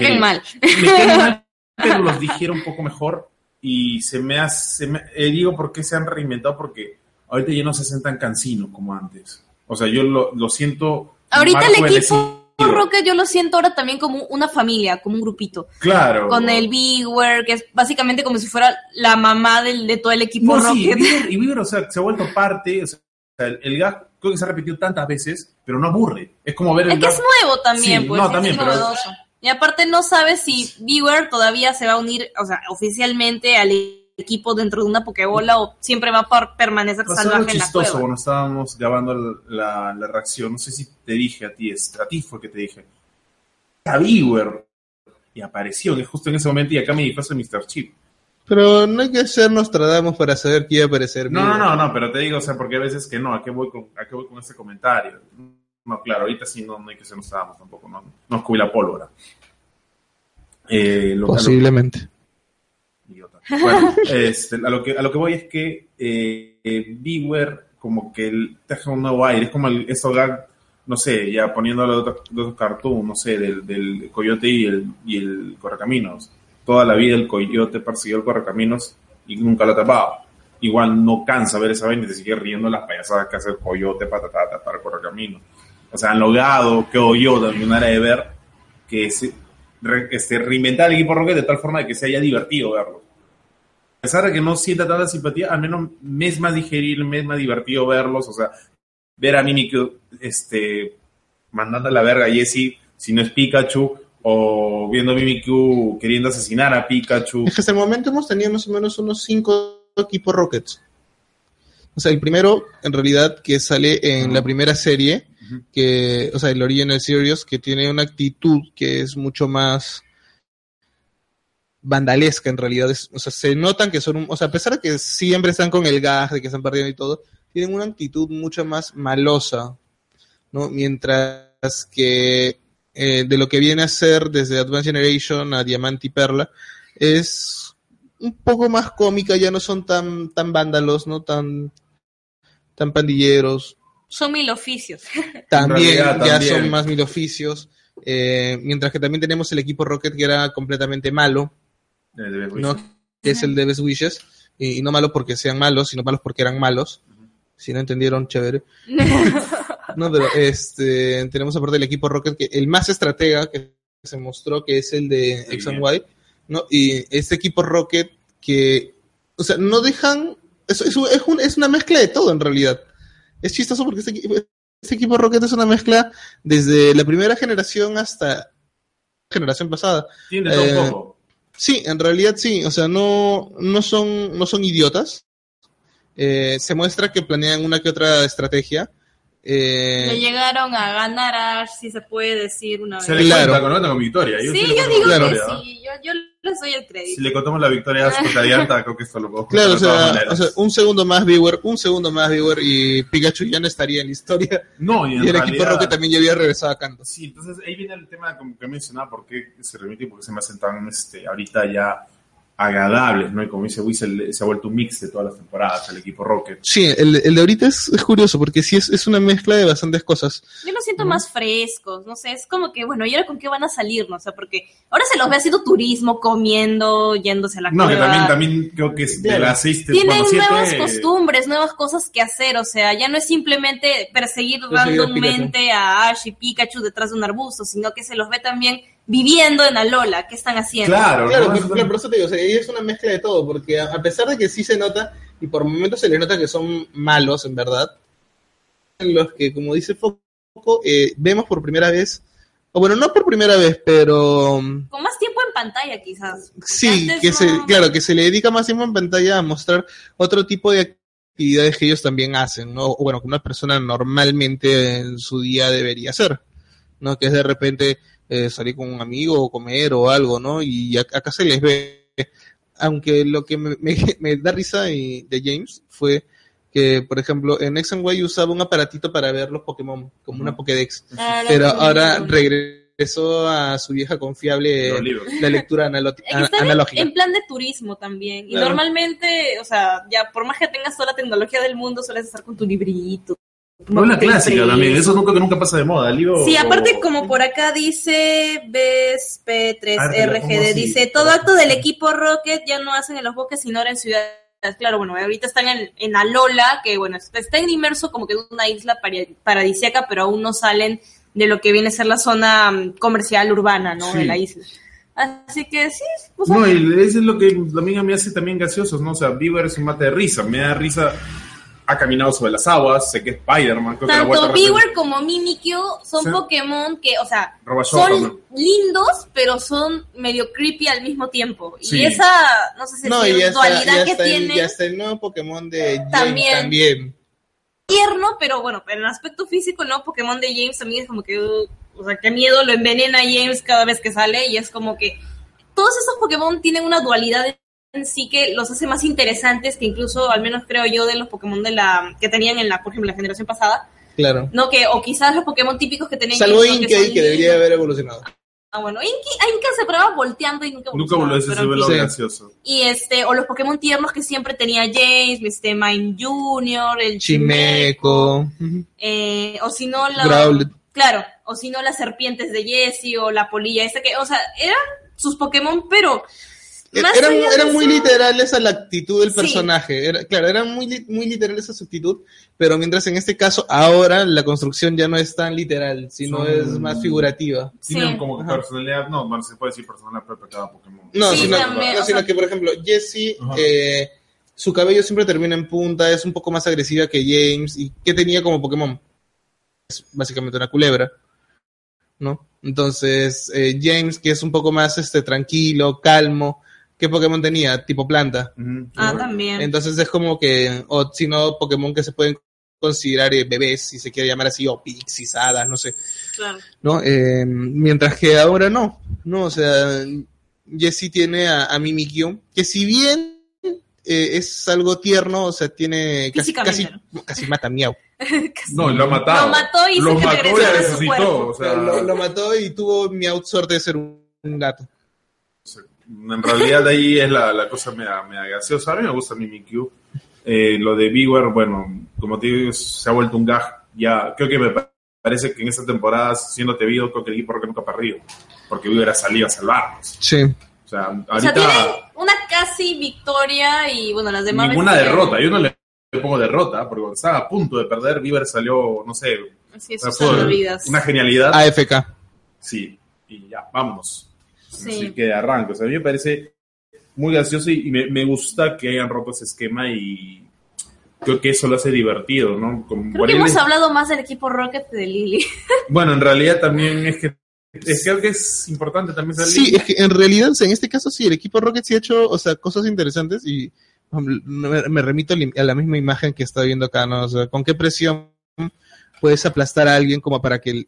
Me caen mal. me caen mal, (laughs) pero los digiero un poco mejor y se me hace, se me- eh, digo por qué se han reinventado, porque ahorita ya no se hacen tan cansinos como antes. O sea, yo lo, lo siento. Ahorita el equipo Rocket yo lo siento ahora también como una familia, como un grupito. Claro. Con el Beware, que es básicamente como si fuera la mamá del, de todo el equipo No, sí, Rocket. Bieber- y o sea, se ha vuelto parte. O sea, el, el gag creo que se ha repetido tantas veces, pero no aburre. Es como ver el Es que es nuevo también, Sí, pues. no, es también, pero- novedoso. Y aparte no sabes si Beware todavía se va a unir, o sea, oficialmente al equipo dentro de una Pokebola o siempre va a permanecer algo salvaje en la chistoso cuando estábamos grabando la, la reacción. No sé si te dije a ti, es- a ti fue que te dije. A Bieber. Y apareció en- justo en ese momento y acá me disfrazo de Mr. Chip. Pero no hay que ser Nostradamus para saber quién va a aparecer. No, no, no, no, pero te digo, o sea, porque a veces que no, ¿a qué voy con, a qué voy con este comentario? No, claro, ahorita sí no, no hay que ser Nostradamus tampoco, no, no es la pólvora. Eh, lo- a lo- Posiblemente. Bueno, (laughs) este, a, lo que, a lo que voy es que eh, eh, Beware como que el- te deja un nuevo aire, es como el, gag, no sé, ya poniéndolo de otro, de otro cartoon, no sé, del, del coyote y el, y el correcaminos. Toda la vida el coyote persiguió el correcaminos y nunca lo atrapaba. Igual no cansa ver esa vaina y te sigue riendo las payasadas que hace el coyote para atrapar el correcaminos. O sea, han logrado, creo yo, de alguna manera de ver que re- este, reinventar el equipo Rocket de tal forma de que se haya divertido verlo. A pesar de que no sienta tanta simpatía, al menos me es más digerible, me es más divertido verlos, o sea, ver a Mimikyu este, mandando a la verga a Jessie si no es Pikachu, o viendo a Mimikyu queriendo asesinar a Pikachu. Es que hasta el momento hemos tenido más o menos unos cinco equipos Rockets. O sea, el primero, en realidad, que sale en la primera serie. Que, o sea, el Original Series, que tiene una actitud que es mucho más vandalesca, en realidad. Es, o sea, se notan que son, o sea, a pesar de que siempre están con el gas, de que están perdiendo y todo, tienen una actitud mucho más malosa, ¿no? Mientras que eh, de lo que viene a ser desde Advanced Generation a Diamante y Perla, es un poco más cómica, ya no son tan, tan vándalos, ¿no? Tan, tan pandilleros. Son mil oficios. (laughs) También realidad, ya también. son más mil oficios. eh, mientras que también tenemos el equipo Rocket que era completamente malo. Que es el de Best Wishes. Y, y no malo porque sean malos, sino malos porque eran malos. Si no entendieron, chévere. (laughs) No, pero este, tenemos aparte el equipo Rocket, que el más estratega que se mostró, que es el de Sí, X and bien. Y, ¿no? Y este equipo Rocket que, o sea, no dejan, es, es un- es una mezcla de todo en realidad. Es chistoso porque este, este equipo Rocket es una mezcla desde la primera generación hasta la generación pasada. Tiene Eh, un poco. Sí, en realidad sí, o sea, no, no son, no son idiotas. Eh, se muestra que planean una que otra estrategia. Eh, Le llegaron a ganar a Ash, si se puede decir una vez. Se le claro. cuenta con, con victoria. Sí, sí le yo digo Claro. que sí. Yo, yo les doy el Si crédito. le contamos la victoria a Alianta, creo que esto lo podemos Claro, o sea, maneras. o sea, un segundo más viewer, un segundo más viewer y Pikachu ya no estaría en la historia. No, y en Y el equipo realidad- Rocket también ya había regresado a Kanto. Sí, entonces ahí viene el tema como que mencionaba, por qué se remite y por qué se me hacen tan este, ahorita ya agradables, ¿no? Y como dice Whistle, se ha vuelto un mix de todas las temporadas, el equipo Rocket. Sí, el, el de ahorita es, es curioso porque sí es, es una mezcla de bastantes cosas. Yo los siento más frescos, no sé, es como que, bueno, ¿y ahora con qué van a salir? No o sea, porque ahora se los ve haciendo turismo, comiendo, yéndose a la No, que cueva. también, también creo que es de las seis, Tienen bueno, siete, nuevas costumbres, nuevas cosas que hacer, o sea, ya no es simplemente perseguir Perseguir a randommente a Ash y Pikachu detrás de un arbusto, sino que se los ve también viviendo en Alola, ¿qué están haciendo? Claro, Claro, Eso claro, por eso te digo, o sea, ahí es una mezcla de todo, porque a, a pesar de que sí se nota, y por momentos se les nota que son malos, en verdad, en los que, como dice Foco, eh, vemos por primera vez, o bueno, no por primera vez, pero Con más tiempo en pantalla, quizás. Sí, que no- se, claro, que se le dedica más tiempo en pantalla a mostrar otro tipo de actividades que ellos también hacen, ¿no? O bueno, que una persona normalmente en su día debería hacer, ¿no? Que es de repente eh, salir con un amigo o comer o algo, ¿no? Y ac- acá se les ve, aunque lo que me, me- (laughs) me da risa y- de James fue que, por ejemplo, en X and Y usaba un aparatito para ver los Pokémon, como una. Pokédex, Ah, pero ahora regresó a su vieja confiable (laughs) la lectura analógica. en plan de turismo también. Y Claro. normalmente, o sea, ya por más que tengas toda la tecnología del mundo, sueles estar con tu librito. No, la mapita clásica también, eso nunca que nunca pasa de moda, libro... Sí, aparte o- como por acá dice Ah, te la pongo BSP3RGD, así. dice, todo acto del equipo Rocket ya no hacen en los bosques, sino ahora en ciudades. Claro, bueno, ahorita están en, en Alola, que bueno, están inmerso como que en una isla paradisíaca, pero aún no salen de lo que viene a ser la zona mm, comercial urbana, ¿no? Sí. De la isla. Así que sí, sea, No, y eso es lo que también me hace también graciosos, ¿no? O sea, Bieber es un mate de risa, me da risa, ha caminado sobre las aguas, sé que es Spider-Man, creo tanto Beaver como Mimikyu son Sí. Pokémon que, o sea, son ¿no? lindos, pero son medio creepy al mismo tiempo. Sí. Y esa, no sé si No, es y está, dualidad que tienen, ya está el nuevo Pokémon de James También. también. tierno, pero bueno, pero en el aspecto físico, el nuevo Pokémon de James también es como que, uh, o sea, qué miedo, lo envenena a James cada vez que sale y es como que todos esos Pokémon tienen una dualidad en sí que los hace más interesantes que incluso, al menos creo yo, de los Pokémon de la que tenían en la, por ejemplo, la generación pasada, Claro. no que o quizás los Pokémon típicos que tenían Salvo. Inkay, son que debería haber evolucionado. Ah, bueno, Inky, Inka se probaba volteando y nunca Nunca evolucionaba, volvió a pero ser en lo fin. Sí. gracioso. Y este, o los Pokémon tiernos que siempre tenía James, este Mime Junior, el Chimeco, eh, o si no la Growlithe. claro, o si no las serpientes de Jessie o la polilla esa que, o sea, eran sus Pokémon, pero más Eran, allá de eran muy eso- literales a la actitud del Sí. personaje. Era, claro, eran muy, muy literales a su actitud, pero mientras en este caso, ahora la construcción ya no es tan literal, sino Son- es más figurativa. Sí. Tienen como Ajá. personalidad, no, bueno, se puede decir personalidad propia cada Pokémon. No, Sí, sino, también, no, o sino sea- que, por ejemplo, Jessie, eh, su cabello siempre termina en punta, es un poco más agresiva que James. ¿Y qué tenía como Pokémon? Es básicamente una culebra, ¿no? Entonces, eh, James, que es un poco más este, tranquilo, calmo, ¿qué Pokémon tenía? Tipo planta. Ah, también. Entonces es como que, o si no, Pokémon que se pueden considerar eh, bebés, si se quiere llamar así, o pixies, hadas, no sé. Claro. ¿no? Eh, mientras que ahora no, ¿no? O sea, Jessie tiene a, a Mimikyu, que si bien eh, es algo tierno, o sea, tiene casi, casi, (laughs) casi mata a Miau. (laughs) No, lo ha matado. Lo mató y Lo mató y resucitó. cuerpo. O sea, lo, lo mató y tuvo Miau suerte de ser un, un gato. En realidad ahí es la, la cosa media, media graciosa. A mí me gusta Mimikyu. Eh, lo de Beaver, bueno, como te digo, se ha vuelto un gag. Ya, creo que me pa- parece que en esta temporada, siendo Tevido, creo que el equipo Rocket nunca ha perdido. Porque Beaver ha salido a salvarnos. Sí. O sea, O sea, ahorita tienen una casi victoria y bueno, las demás ninguna veces que- derrota. Yo no le pongo derrota, porque cuando estaba a punto de perder, Beaver salió, no sé, una genialidad. AFK. Sí, y ya, vámonos. Sí. Así que arranco. O sea, a mí me parece muy gracioso y, y me, me gusta que hayan roto ese esquema y creo que eso lo hace divertido, ¿no? Como Creo que hemos hablado más del equipo Rocket que de Lily. (laughs) Bueno, en realidad también (laughs) es que es, creo que es importante también salir. Sí, es que en realidad, en este caso sí, el equipo Rocket sí ha hecho, o sea, cosas interesantes y um, me, me remito a la misma imagen que está viendo acá, ¿no? O sea, ¿con qué presión puedes aplastar a alguien como para que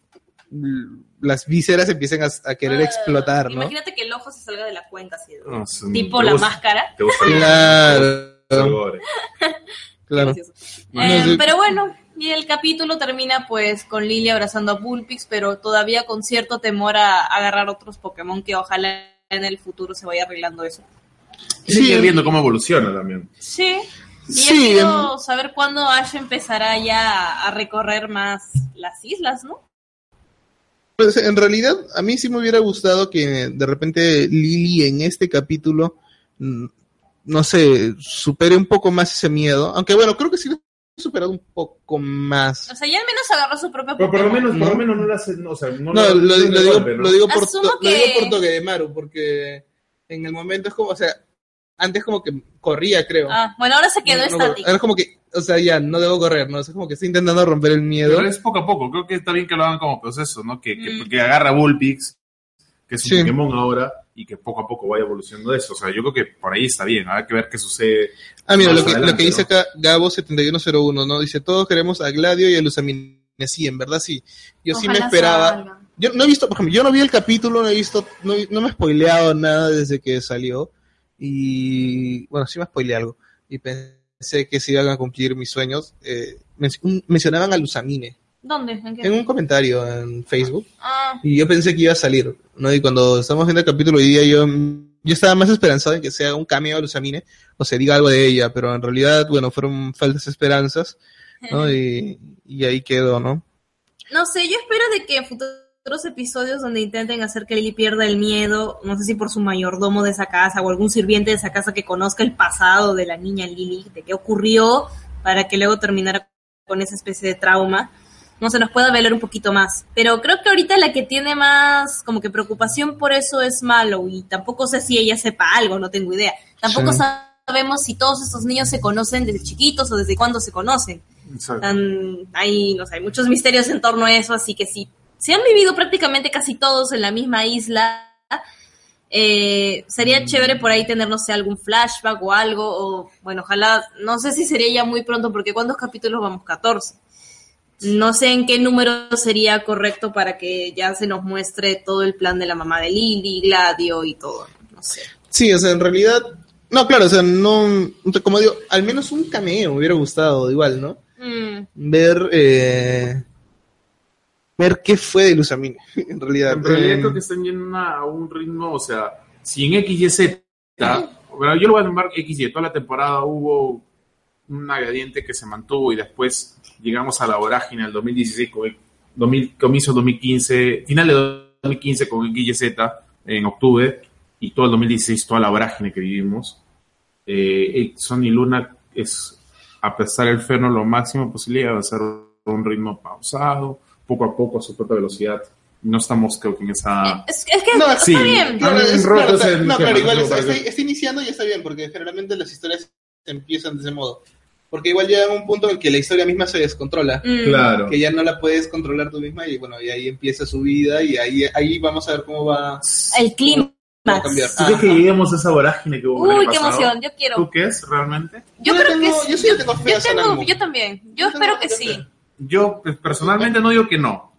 las vísceras empiecen a, a querer Ah, explotar, ¿no? Imagínate que el ojo se salga de la cuenta así. ¿no? Tipo la máscara. Te gusta el- Claro, (laughs) claro. Eh, sí. Pero bueno, y el capítulo termina pues con Lily abrazando a Bullpix, pero todavía con cierto temor a agarrar otros Pokémon que ojalá en el futuro se vaya arreglando eso. Que ir viendo cómo evoluciona también. Sí. Y Sí, quiero saber cuándo Ash empezará ya a recorrer más las islas, ¿no? Pues, en realidad, a mí sí me hubiera gustado que de repente Lily en este capítulo, mm, no sé, supere un poco más ese miedo. Aunque bueno, creo que sí lo ha superado un poco más. O sea, ya al menos agarró su propio Pero por lo menos, por ¿no? lo menos no lo hace, no, o sea, no, No, lo- lo, no lo le digo, golpe, ¿no? lo digo por, Asumo lo digo que- por Togedemaru, porque en el momento es como, o sea, antes como que corría, creo. Ah, bueno, ahora se quedó No, no, estático. Ahora es como que, o sea, ya, no debo correr, ¿no? O sea, es como que estoy intentando romper el miedo. Pero es poco a poco. Creo que está bien que lo hagan como proceso, ¿no? Que, que, Mm. que agarra Bullpix, que es un Sí. Pokémon ahora, y que poco a poco vaya evolucionando eso. O sea, yo creo que por ahí está bien. Habrá que ver qué sucede. Ah, mira, lo que, lo adelante, que dice ¿no? acá Gabo7101, ¿no? Dice, todos queremos a Gladio y a Luzamine. Sí, en verdad sí. Yo sí me esperaba. Yo no he visto, por ejemplo, yo no vi el capítulo, no he visto, no, no me he spoileado nada desde que salió. Y bueno, sí me spoileé algo. Y pensé que se iban a cumplir mis sueños. Eh, men- un- mencionaban a Luzamine ¿Dónde? ¿En qué? en un comentario en Facebook. Ah, Y yo pensé que iba a salir, ¿no? Y cuando estamos viendo el capítulo hoy día, yo, yo estaba más esperanzado en que sea un cameo de Luzamine o se diga algo de ella, pero en realidad, bueno, fueron falsas esperanzas, ¿no? (laughs) Y, y ahí quedó, ¿no? No sé, yo espero de que en futuros episodios donde intenten hacer que Lily pierda el miedo, no sé si por su mayordomo de esa casa o algún sirviente de esa casa que conozca el pasado de la niña Lily, de qué ocurrió, para que luego terminara con esa especie de trauma, no se nos pueda velar un poquito más. Pero creo que ahorita la que tiene más como que preocupación por eso es Malo y tampoco sé si ella sepa algo, no tengo idea. Tampoco Sí. sabemos si todos estos niños se conocen desde chiquitos o desde cuándo se conocen. Tan- hay, no sé, hay muchos misterios en torno a eso, así que sí. Se han vivido prácticamente casi todos en la misma isla. Eh, sería chévere por ahí tener, no sé, algún flashback o algo, o bueno, ojalá, no sé si sería ya muy pronto, porque ¿cuántos capítulos vamos? 14. No sé en qué número sería correcto para que ya se nos muestre todo el plan de la mamá de Lily, Gladio y todo, no sé. Sí, o sea, en realidad, no, claro, o sea, no, como digo, al menos un cameo me hubiera gustado, igual, ¿no? Mm, Ver, eh, ver qué fue de Luzamine, (laughs) en realidad. En realidad Eh, creo que están yendo a un ritmo, o sea, si en X, Y, Z, bueno, yo lo voy a nombrar X, Y, toda la temporada hubo un gradiente que se mantuvo y después llegamos a la vorágine del 2016, con el 2000, comienzo del 2015, final de 2015 con X, Y, Z en octubre y todo el 2016, toda la vorágine que vivimos. Eh, Sony Luna es, a pesar del freno, lo máximo posible de avanzar a un ritmo pausado, poco a poco a su propia velocidad. No estamos, creo que en esa... es, es que No, está sí. bien. Claro, Han es- claro, ese no, claro, igual ¿no? está, está- está iniciando y está bien, porque generalmente las historias empiezan de ese modo. Porque igual llega un punto en que la historia misma se descontrola, Mm. Claro. que ya no la puedes controlar tú misma y bueno, y ahí empieza su vida y ahí, ahí vamos a ver cómo va, El clima. cambiar. ¿Tú crees que lleguemos a esa vorágine que hubo el Uy, qué emoción, yo quiero. ¿Tú qué es realmente? Yo Yo creo tengo- que sí. yo sí le tengo fe yo, tengo- yo también. Yo Yo espero tengo que sí. Yo pues, personalmente no digo que no.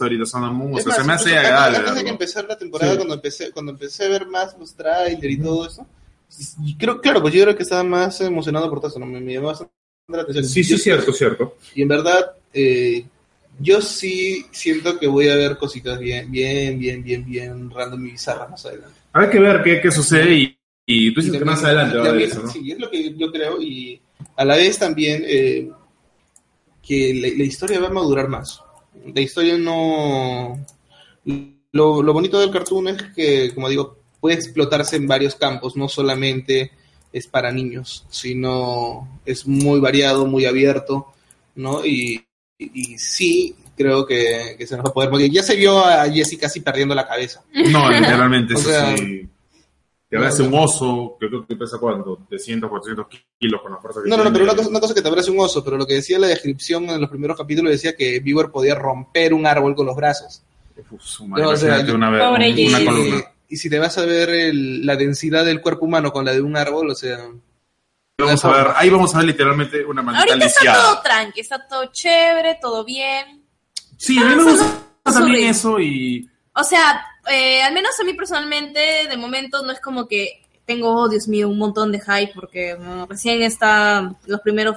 Ahorita Moon, o sea, más, se me hace agradable. Antes de que verlo. empezara la temporada, Sí. cuando empecé cuando empecé a ver más los trailers y todo eso, y creo, claro, pues yo creo que estaba más emocionado por todo eso, ¿no? me, me llamó bastante la atención. Sí, sí, Yo- cierto, cierto. Y en verdad, eh, yo sí siento que voy a ver cositas bien, bien, bien, bien, bien random y bizarras más adelante. Habrá que ver qué, qué sucede y, y tú dices Y que más adelante va a también- eso, ¿no? Sí, es lo que yo creo y a la vez también eh, que la, la historia va a madurar más. La historia no... Lo, lo bonito del cartoon es que, como digo, puede explotarse en varios campos, no solamente es para niños, sino es muy variado, muy abierto, ¿no? Y, sí, creo que, que se nos va a poder morir. Ya se vio a Jessie casi perdiendo la cabeza. No, literalmente, (laughs) O sea, sí. Te hace un oso, que creo que pesa cuánto, 300, 400 kilos con la fuerza que No, no, no, pero una cosa, una cosa que te parece un oso, pero lo que decía la descripción en los primeros capítulos decía que Viewer podía romper un árbol con los brazos. Uf, su madre, o sea, una, vez, Pobre una Jesse. columna. Y si te vas a ver el- la densidad del cuerpo humano con la de un árbol, o sea, Vamos a ver, ahí vamos a ver literalmente una maldita Ahorita está todo tranqui, está todo chévere, todo bien. Sí, a mí me gusta también eso y O sea, eh, al menos a mí personalmente, de momento, no es como que tengo, oh, Dios mío, un montón de hype, porque mm, recién está los primeros.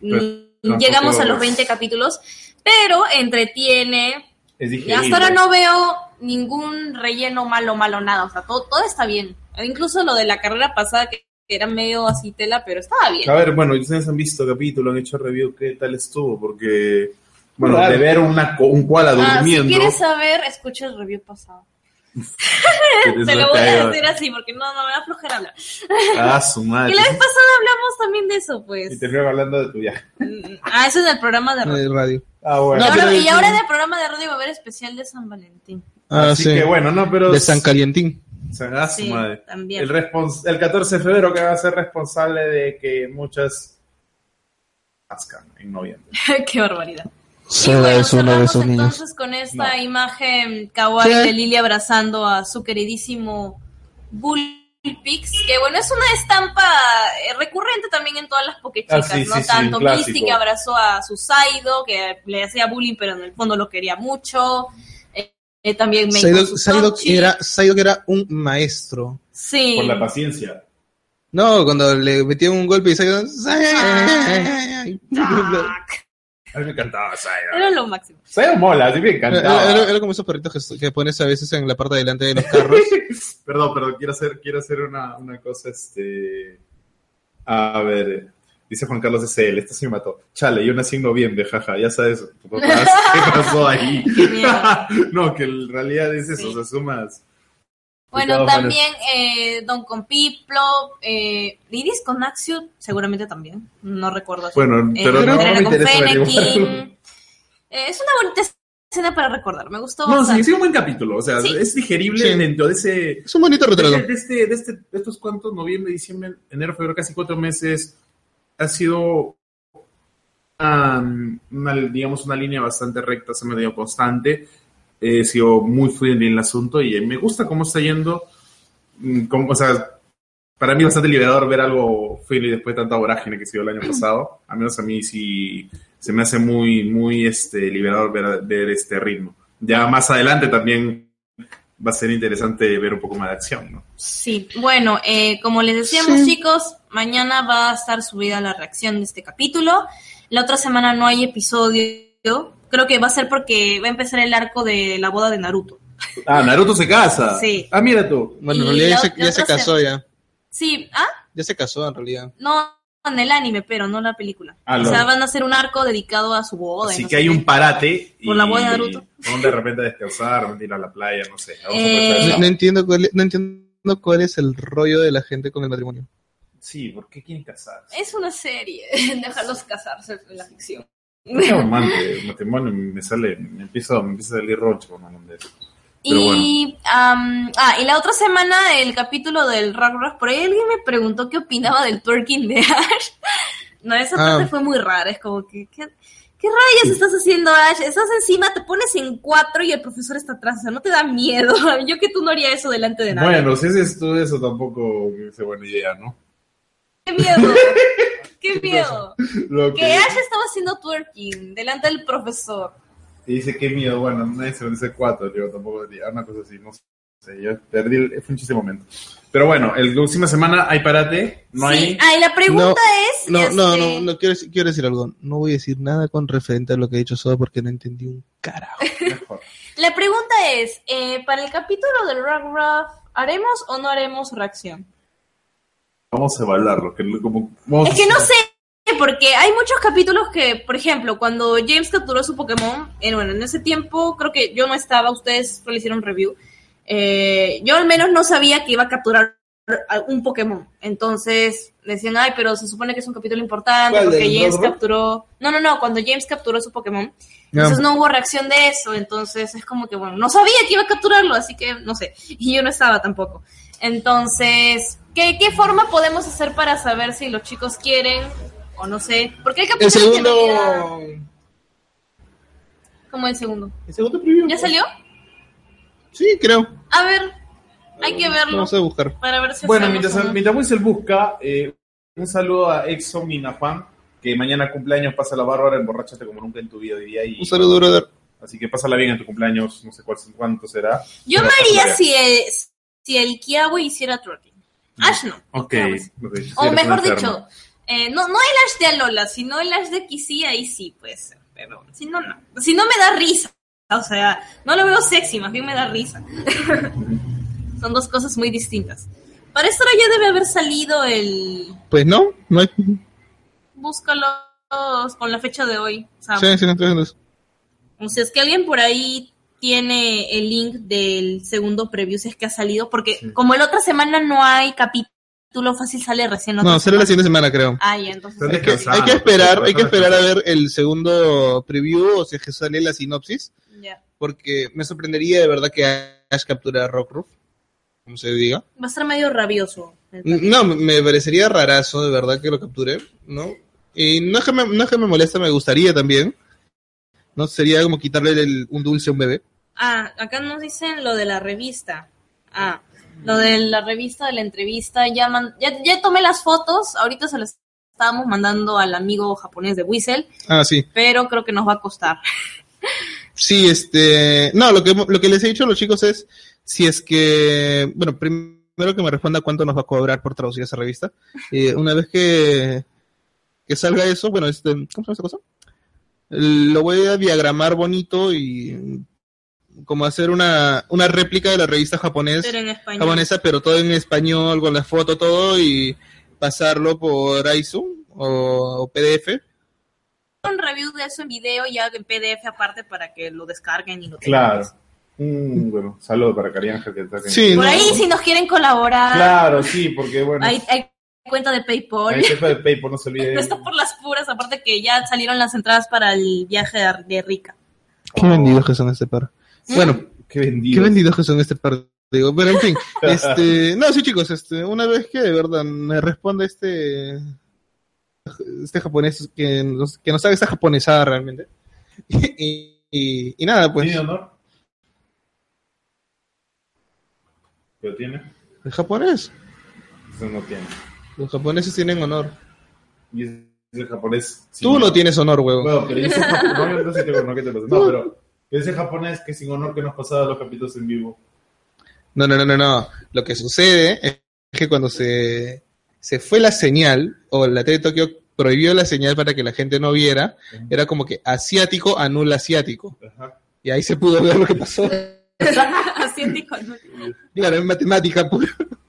Pues, mm, llegamos a los tampoco- 20 capítulos, pero entretiene. es Y digerible. hasta ahora no veo ningún relleno malo, malo, nada. O sea, todo, todo está bien. Incluso lo de la carrera pasada, que era medio así tela, pero estaba bien. A ver, bueno, ustedes han visto capítulo, han hecho review, ¿qué tal estuvo? Porque, bueno, Claro. de ver una, co- un koala Ah, si durmiendo. quieres saber, escucha el review pasado. (laughs) Te lo voy a decir así, porque no, no me da flojera hablar. Ah, su madre. Que la vez pasada hablamos también de eso, pues. Y te fui hablando de tu viaje. Mm, Ah, eso es del programa de radio. el radio. Ah, y, bueno. No, ahora, pero- y ahora en el programa de radio va a haber especial de San Valentín. Ah, Así sí. que bueno, no, pero. De San Calientín. Ah, su Sí, madre. también. El, respons- el 14 de febrero que va a ser responsable de que muchas ascan en noviembre. (laughs) Qué barbaridad. Será bueno, es uno de cerramos esos niños. entonces con esta No. imagen kawaii ¿Qué? de Lily abrazando a su queridísimo Bullpix, que bueno, es una estampa eh, recurrente también en todas las pokechicas, Ah, sí, ¿no? sí, sí, Tanto clásico. Misty que abrazó a su Saido, que le hacía bullying, pero en el fondo lo quería mucho. Eh, eh, también Psyduck su Psyduck Tochi. era, un maestro. Sí. Por la paciencia. No, cuando le metían un golpe y Psyduck... Ah, A mí me encantaba Saya. Era lo máximo. Mola, a mí me encantaba. Era, era- era como esos perritos que, que pones a veces en la parte de delante de los carros. (laughs) Perdón, perdón, quiero hacer, quiero hacer una, una cosa, este... A ver, dice Juan Carlos SL, esto sí me mató. Chale, yo nací en noviembre, jaja, ya sabes tu papá, (laughs) qué pasó ahí. (laughs) No, que en realidad es eso, Sí. o sea, sumas... Bueno, también eh, Don con Piplo, eh, Iris con Axio, seguramente también, no recuerdo. así. Bueno, Eh, pero no Entrena me con Fennekin. (laughs) Eh, es una bonita escena para recordar, me gustó No, sí, bastante. sí, un buen capítulo, o sea, Sí. es digerible Sí. dentro de ese... Es un bonito retrato. de este, de, este, de estos cuantos, noviembre, diciembre, enero, febrero, casi cuatro meses, ha sido um, una, digamos, una línea bastante recta, se me dio constante. He sido muy friendly en el asunto y me gusta cómo está yendo. Mm, como- o sea, para mí es bastante liberador ver algo friendly después de tanta vorágine que ha sido el año (clears throat) pasado. A menos a mí sí se me hace muy, muy este, liberador ver, ver este ritmo. Ya más adelante también va a ser interesante ver un poco más de acción, ¿no? Sí, bueno, eh, como les decíamos Sí. chicos, mañana va a estar subida la reacción de este capítulo. La otra semana no hay episodio. Creo que va a ser porque va a empezar el arco de la boda de Naruto. Ah, Naruto se casa. Sí. Ah, mira tú. Bueno, en realidad ya la ya se se- casó ya. Sí, ¿ah? Ya se casó en realidad. No en el anime, pero no la película. Ah, o sea, van a hacer un arco dedicado a su boda. Así no que hay qué. un parate. Y, Por la boda de Naruto. Van de repente a descansar, van a ir a la playa, no sé. Vamos Eh, no entiendo cuál, no entiendo cuál es el rollo de la gente con el matrimonio. Sí, ¿por qué quieren casarse? Es una serie, (laughs) dejarlos casarse en la ficción. Romántico, (laughs) el matrimonio me sale, me empieza, me empieza a salir rocho con un de eso. Pero Y, am, ah, y la otra semana el capítulo del Rock Rock, por ahí alguien me preguntó qué opinaba del twerking de Ash. (laughs) No, esa Ah. parte fue muy rara, es como que, ¿qué, qué rayos estás haciendo Ash? Estás encima, te pones en cuatro y el profesor está atrás, o sea, no te da miedo. (laughs) Yo que tú no haría eso delante de nadie. Bueno, si haces tú eso tampoco es buena idea, ¿no? ¡Qué miedo! ¡Qué miedo! Lo Que Ash estaba haciendo twerking delante del profesor. Y dice, qué miedo, bueno, nadie se merece cuatro, yo tampoco diría una cosa así, no sé, yo perdí, el- fue un chiste momento. Pero bueno, el la última semana hay parate, no sí. hay... Ah, y la pregunta No, es... No, no, este, no, no quiero, decir- quiero decir algo. No voy a decir nada con referente a lo que he dicho solo porque no entendí un carajo. (laughs) Mejor. La pregunta es, eh, para el capítulo del Rock Rock, ¿haremos o no haremos reacción? Vamos a evaluarlo, que como... vamos Es que no sé, porque hay muchos capítulos que, por ejemplo, cuando James capturó su Pokémon, eh, bueno, en ese tiempo creo que yo no estaba, ustedes solo hicieron review, eh, yo al menos no sabía que iba a capturar a un Pokémon. Entonces decían, ay, pero se supone que es un capítulo importante ¿Cuál, porque James capturó... No, no, no, cuando James capturó su Pokémon. Entonces no hubo reacción de eso, entonces es como que, bueno, no sabía que iba a capturarlo, así que no sé, y yo no estaba tampoco. Entonces, ¿qué, qué forma podemos hacer para saber si los chicos quieren o no sé? Porque hay El capítulos que realidad- segundo. como el segundo. El segundo preview. ¿Ya salió? Sí, creo. A ver, hay que verlo Vamos a buscar. para ver si Bueno, mientras, no. mientras Wiesel busca, eh, un saludo a Exo Minafan, que mañana cumpleaños pasa la bárbara, emborráchate como nunca en tu vida, diría. Y, Un saludo, brother. Así que pásala bien en tu cumpleaños, no sé cuál, cuánto será. Yo me haría si el, si el Kiawe hiciera twerking. Ash no. Ok. Kiawe sí. ok, si O mejor dicho, eh, no, no el Ash de Alola, sino el Ash de Kissy, ahí sí puede ser. Pero si no, no. Si no me da risa. O sea, no lo veo sexy, más bien me da risa. (laughs) Son dos cosas muy distintas. Para esto ya debe haber salido el... Pues no, no hay. Búscalo con la fecha de hoy. Sea, Sí, sí, entonces. O sea, es que alguien por ahí tiene el link del segundo preview, si es que ha salido, porque Sí. como la otra semana no hay capítulo fácil, sale recién la No, otra será la semana. siguiente semana, creo. Ah, ya, entonces. Pero Hay que, descansando, hay que esperar, hay que esperar a ver el segundo preview o si es que sale la sinopsis, ya. porque me sorprendería de verdad que Ash capture a Rockruff, como se diga. Va a estar medio rabioso. No, me parecería rarazo de verdad que lo capture, ¿no? Y no es que me, no es que me molesta, me gustaría también. No sería como quitarle el- un dulce a un bebé. Ah, acá nos dicen lo de la revista. Ah, lo de la revista, de la entrevista. Ya, man- ya, ya tomé las fotos, ahorita se las estábamos mandando al amigo japonés de Whistle, Ah, sí. pero creo que nos va a costar. Sí, este, no, lo que, lo que les he dicho a los chicos es si es que, bueno, primero que me responda cuánto nos va a cobrar por traducir esa revista. Eh, una vez que, que salga eso, bueno, este, ¿cómo se llama esa cosa? Lo voy a diagramar bonito y como hacer una, una réplica de la revista japonés, Pero en español. japonesa, pero todo en español, con la foto, todo, y pasarlo por iZoom o, o PDF. un review de eso en video ya en PDF aparte para que lo descarguen y lo tengan. Claro. Mm, bueno, saludo para Cari Ángel que está aquí. Sí, Por no, ahí si nos quieren colaborar, Claro, sí, porque bueno. hay, hay cuenta de PayPal. Hay jefe de PayPal, no se olvide. No (laughs) está por las puras, aparte que ya salieron las entradas para el viaje de, de Rica. Qué vendidos que son este par. Mm. Bueno, Qué vendido. Qué vendidos que son este par. Digo, pero en fin, (laughs) este, no, sí chicos, este, una vez que de verdad me responda este, este japonés que nos, que nos haga esta japonesada realmente. (laughs) Y, y, y nada, pues, ¿Tiene honor? ¿Pero tiene? el japonés, Eso no tiene. los japoneses tienen honor. Y es el japonés. Tú no tienes honor, huevo. Bueno, pero yo soy japonés. No, yo no sé qué honor que te pasa. No, pero ese japonés que sin honor que nos pasaba los capítulos en vivo. No, no, no, no, no. Lo que sucede es que cuando se, se fue la señal, o la tele de Tokio prohibió la señal para que la gente no viera, era como que asiático anula asiático. Ajá. Y ahí se pudo ver lo que pasó. (laughs) Asiático, ¿no? Claro, en matemática pura.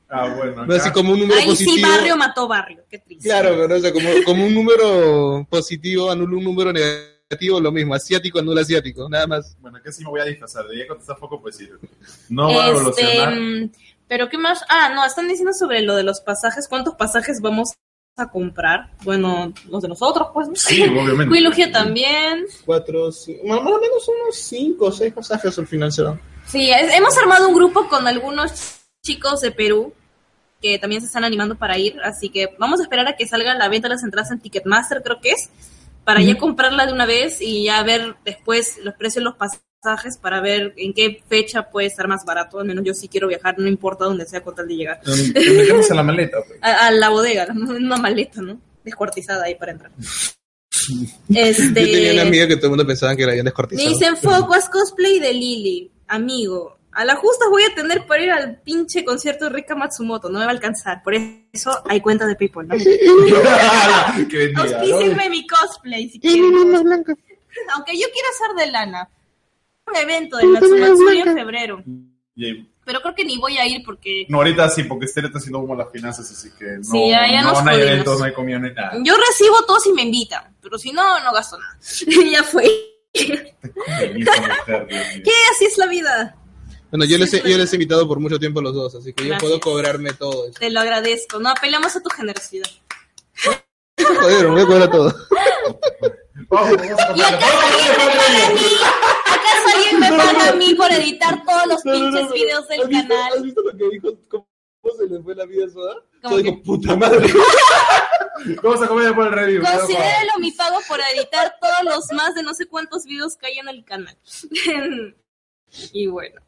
Ah, bueno. No, así como un número Ahí sí, barrio mató barrio. Qué triste. Claro, pero, o sea, como, como un número positivo anula un número negativo, lo mismo. Asiático anula asiático, nada más. Bueno, acá sí me voy a disfrazar. Debería contestar poco, pues sí. No va a Este, evolucionar. mm, pero qué más. Ah, no, están diciendo sobre lo de los pasajes. ¿Cuántos pasajes vamos a comprar? Bueno, los de nosotros, pues. Sí, obviamente. (laughs) Quilugia también. Cuatro, cinco, más o menos unos cinco o seis pasajes al final serán. Sí, es- hemos armado un grupo con algunos chicos de Perú que también se están animando para ir, así que vamos a esperar a que salga la venta de las entradas en Ticketmaster, creo que es, para ya comprarla de una vez y ya ver después los precios de los pasajes para ver en qué fecha puede estar más barato. Al menos yo sí quiero viajar, no importa dónde sea con tal de llegar. Metemos en la maleta. pues. (laughs) A, a la bodega, (laughs) una maleta, ¿no? Descuartizada ahí para entrar. (laughs) Este... Yo tenía una amiga que todo el mundo pensaba que la habían descortizado. Dicen Focus cosplay de Lily, amigo. A la justa voy a tener para ir al pinche concierto de Rika Matsumoto, no me va a alcanzar. Por eso hay cuenta de PayPal, ¿no? (laughs) Qué. (laughs) Auspícienme mi cosplay si quieren. (laughs) Aunque yo quiero hacer de lana. Un evento de Matsumatsuri en febrero. Y- Pero creo que ni voy a ir porque No, ahorita sí, porque Esther está haciendo como las finanzas, así que no, Sí, ya- ya no, no hay eventos, no hay comida, no hay nada. yo recibo todo si me invitan. Pero si no, no gasto nada. ya fue. ¿Qué? Así es la vida. Bueno, yo les, he, yo les he invitado por mucho tiempo a los dos, así que yo puedo cobrarme todo eso. Te lo agradezco. No apelamos a tu generosidad. (laughs) Joder, me voy a cobrar todo. Vamos, vamos a ¿Y acaso alguien me paga a mí? ¿Acaso alguien me paga a mí por editar todos los pinches videos del ¿Has visto, canal? ¿Has visto lo que dijo? ¿Cómo se le fue la vida a Soda? ¿Cómo Soda que? dijo, puta madre. (laughs) Vamos a comer después del review. Considérelo mi pago por editar todos los más de no sé cuántos videos que hay en el canal. (laughs) y bueno.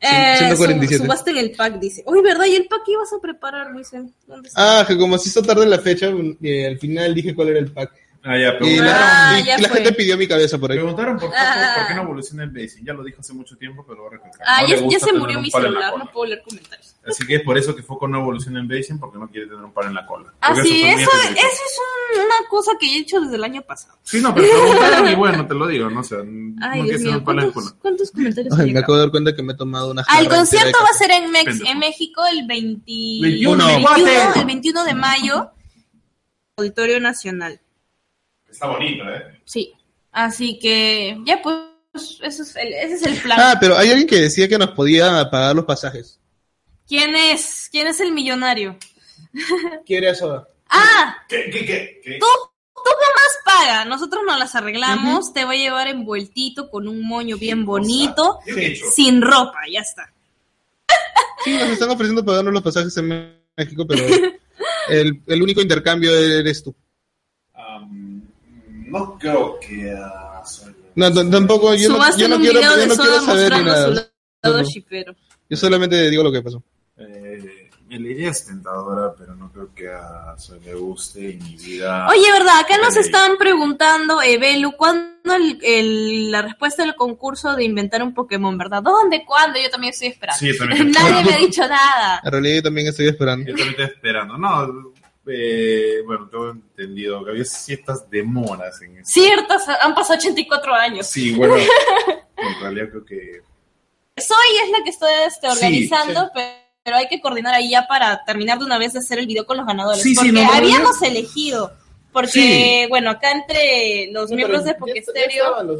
Eh, 147. sub- subaste en el pack, dice. Uy, ¿verdad? ¿Y el pack ibas a preparar, Luis? ¿Dónde está? Ah, que como se hizo tarde la fecha, y al final dije cuál era el pack. Ah, ya, Y preguntaron, la, Ah, y ya la gente pidió mi cabeza por ahí. preguntaron por, qué- Ah. por qué no evoluciona el basing. Ya lo dijo hace mucho tiempo, pero ahora recalcar. Ah, No ya, ya se murió mi celular, no puedo leer comentarios. Así que es por eso que Foco no evoluciona en basing, porque no quiere tener un palo en la cola. Ah, sí, eso, eso específico. es un- una cosa que he hecho desde el año pasado. Sí, no, pero preguntaron y (laughs) bueno, te lo digo, no sé. Ay, no Dios mío, ¿cuántos, cuántos comentarios Ay, me acabo de dar cuenta que me he tomado una Al concierto va a ser en, Mex- Pendejo. en México el 20 21, 21, cuate. el 21 de mayo, Auditorio Nacional. Está bonito, ¿eh? Sí, así que ya pues, ese es el, ese es el plan. Ah, pero hay alguien que decía que nos podía pagar los pasajes. ¿Quién es? ¿Quién es el millonario? (laughs) ¿Quiere eso? Ah, ¿Qué, qué, qué? qué? tú, tú nomás paga, nosotros nos las arreglamos, te va a llevar envueltito con un moño bien bonito, ¿Qué he hecho? sin ropa, ya está. Sí, nos están ofreciendo pagarnos los pasajes en México, pero (laughs) el, el único intercambio eres tú. No creo que... ah, soy- No, tampoco, yo no, yo no quiero, yo no quiero saber ni nada. No. Yo solamente digo lo que pasó. Eh, la idea es tentadora, pero no creo que a Soy le guste y mi vida... Oye, ¿verdad? Acá nos estaban preguntando, eh, Belu, ¿cuándo el, el- la respuesta del concurso de inventar un Pokémon, verdad? ¿Dónde? ¿Cuándo? Yo también estoy esperando. Sí, yo también. (laughs) Nadie me ha dicho nada. En realidad yo también estoy esperando. Yo también estoy esperando. No, eh, bueno, tengo entendido que había ciertas demoras en eso. Ciertas, han pasado 84 años. Sí, bueno, (laughs) en realidad creo que... Soy es la que estoy este, Sí, organizando, pero pero hay que coordinar ahí ya para terminar de una vez de hacer el video con los ganadores. Sí, sí, porque no, no, no, habíamos elegido. Porque, Sí. bueno, acá entre los miembros de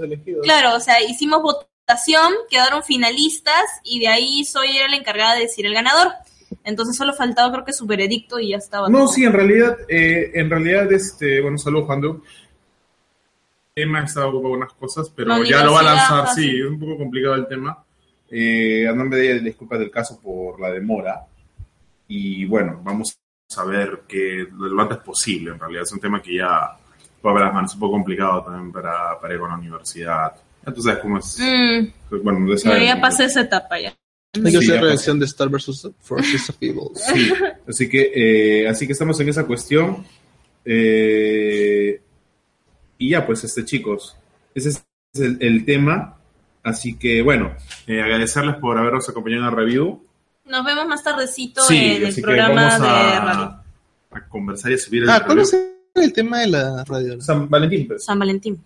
elegidos. claro, o sea, hicimos votación, quedaron finalistas y de ahí soy era la encargada de decir el ganador. Entonces solo faltaba creo que su veredicto y ya estaba. No, todo. sí, en realidad, eh, en realidad, este, bueno, saludos, Juan Andrew. Emma está ocupado con unas cosas, pero ya lo va a lanzar, sí, es un poco complicado el tema. Eh, a nombre de ella, disculpas del caso por la demora. Y bueno, vamos a ver que lo antes posible, en realidad. Es un tema que ya va a ver las manos, es un poco complicado también para, para ir a la universidad. Sabes cómo es. Mm, Bueno, ya pasé esa etapa ya. Hay que Sí, hacer reacción de Star vs. Forces of Evil. (laughs) Sí, así que, eh, así que estamos en esa cuestión. Eh, y ya, pues, este, chicos, ese es el, el tema. Así que, bueno, eh, agradecerles por habernos acompañado en el review. Nos vemos más tardecito Sí, en el programa vamos de radio. a, a conversar y a subir el Ah, ¿cuándo review. es el tema de la radio? San Valentín, pues, San Valentín.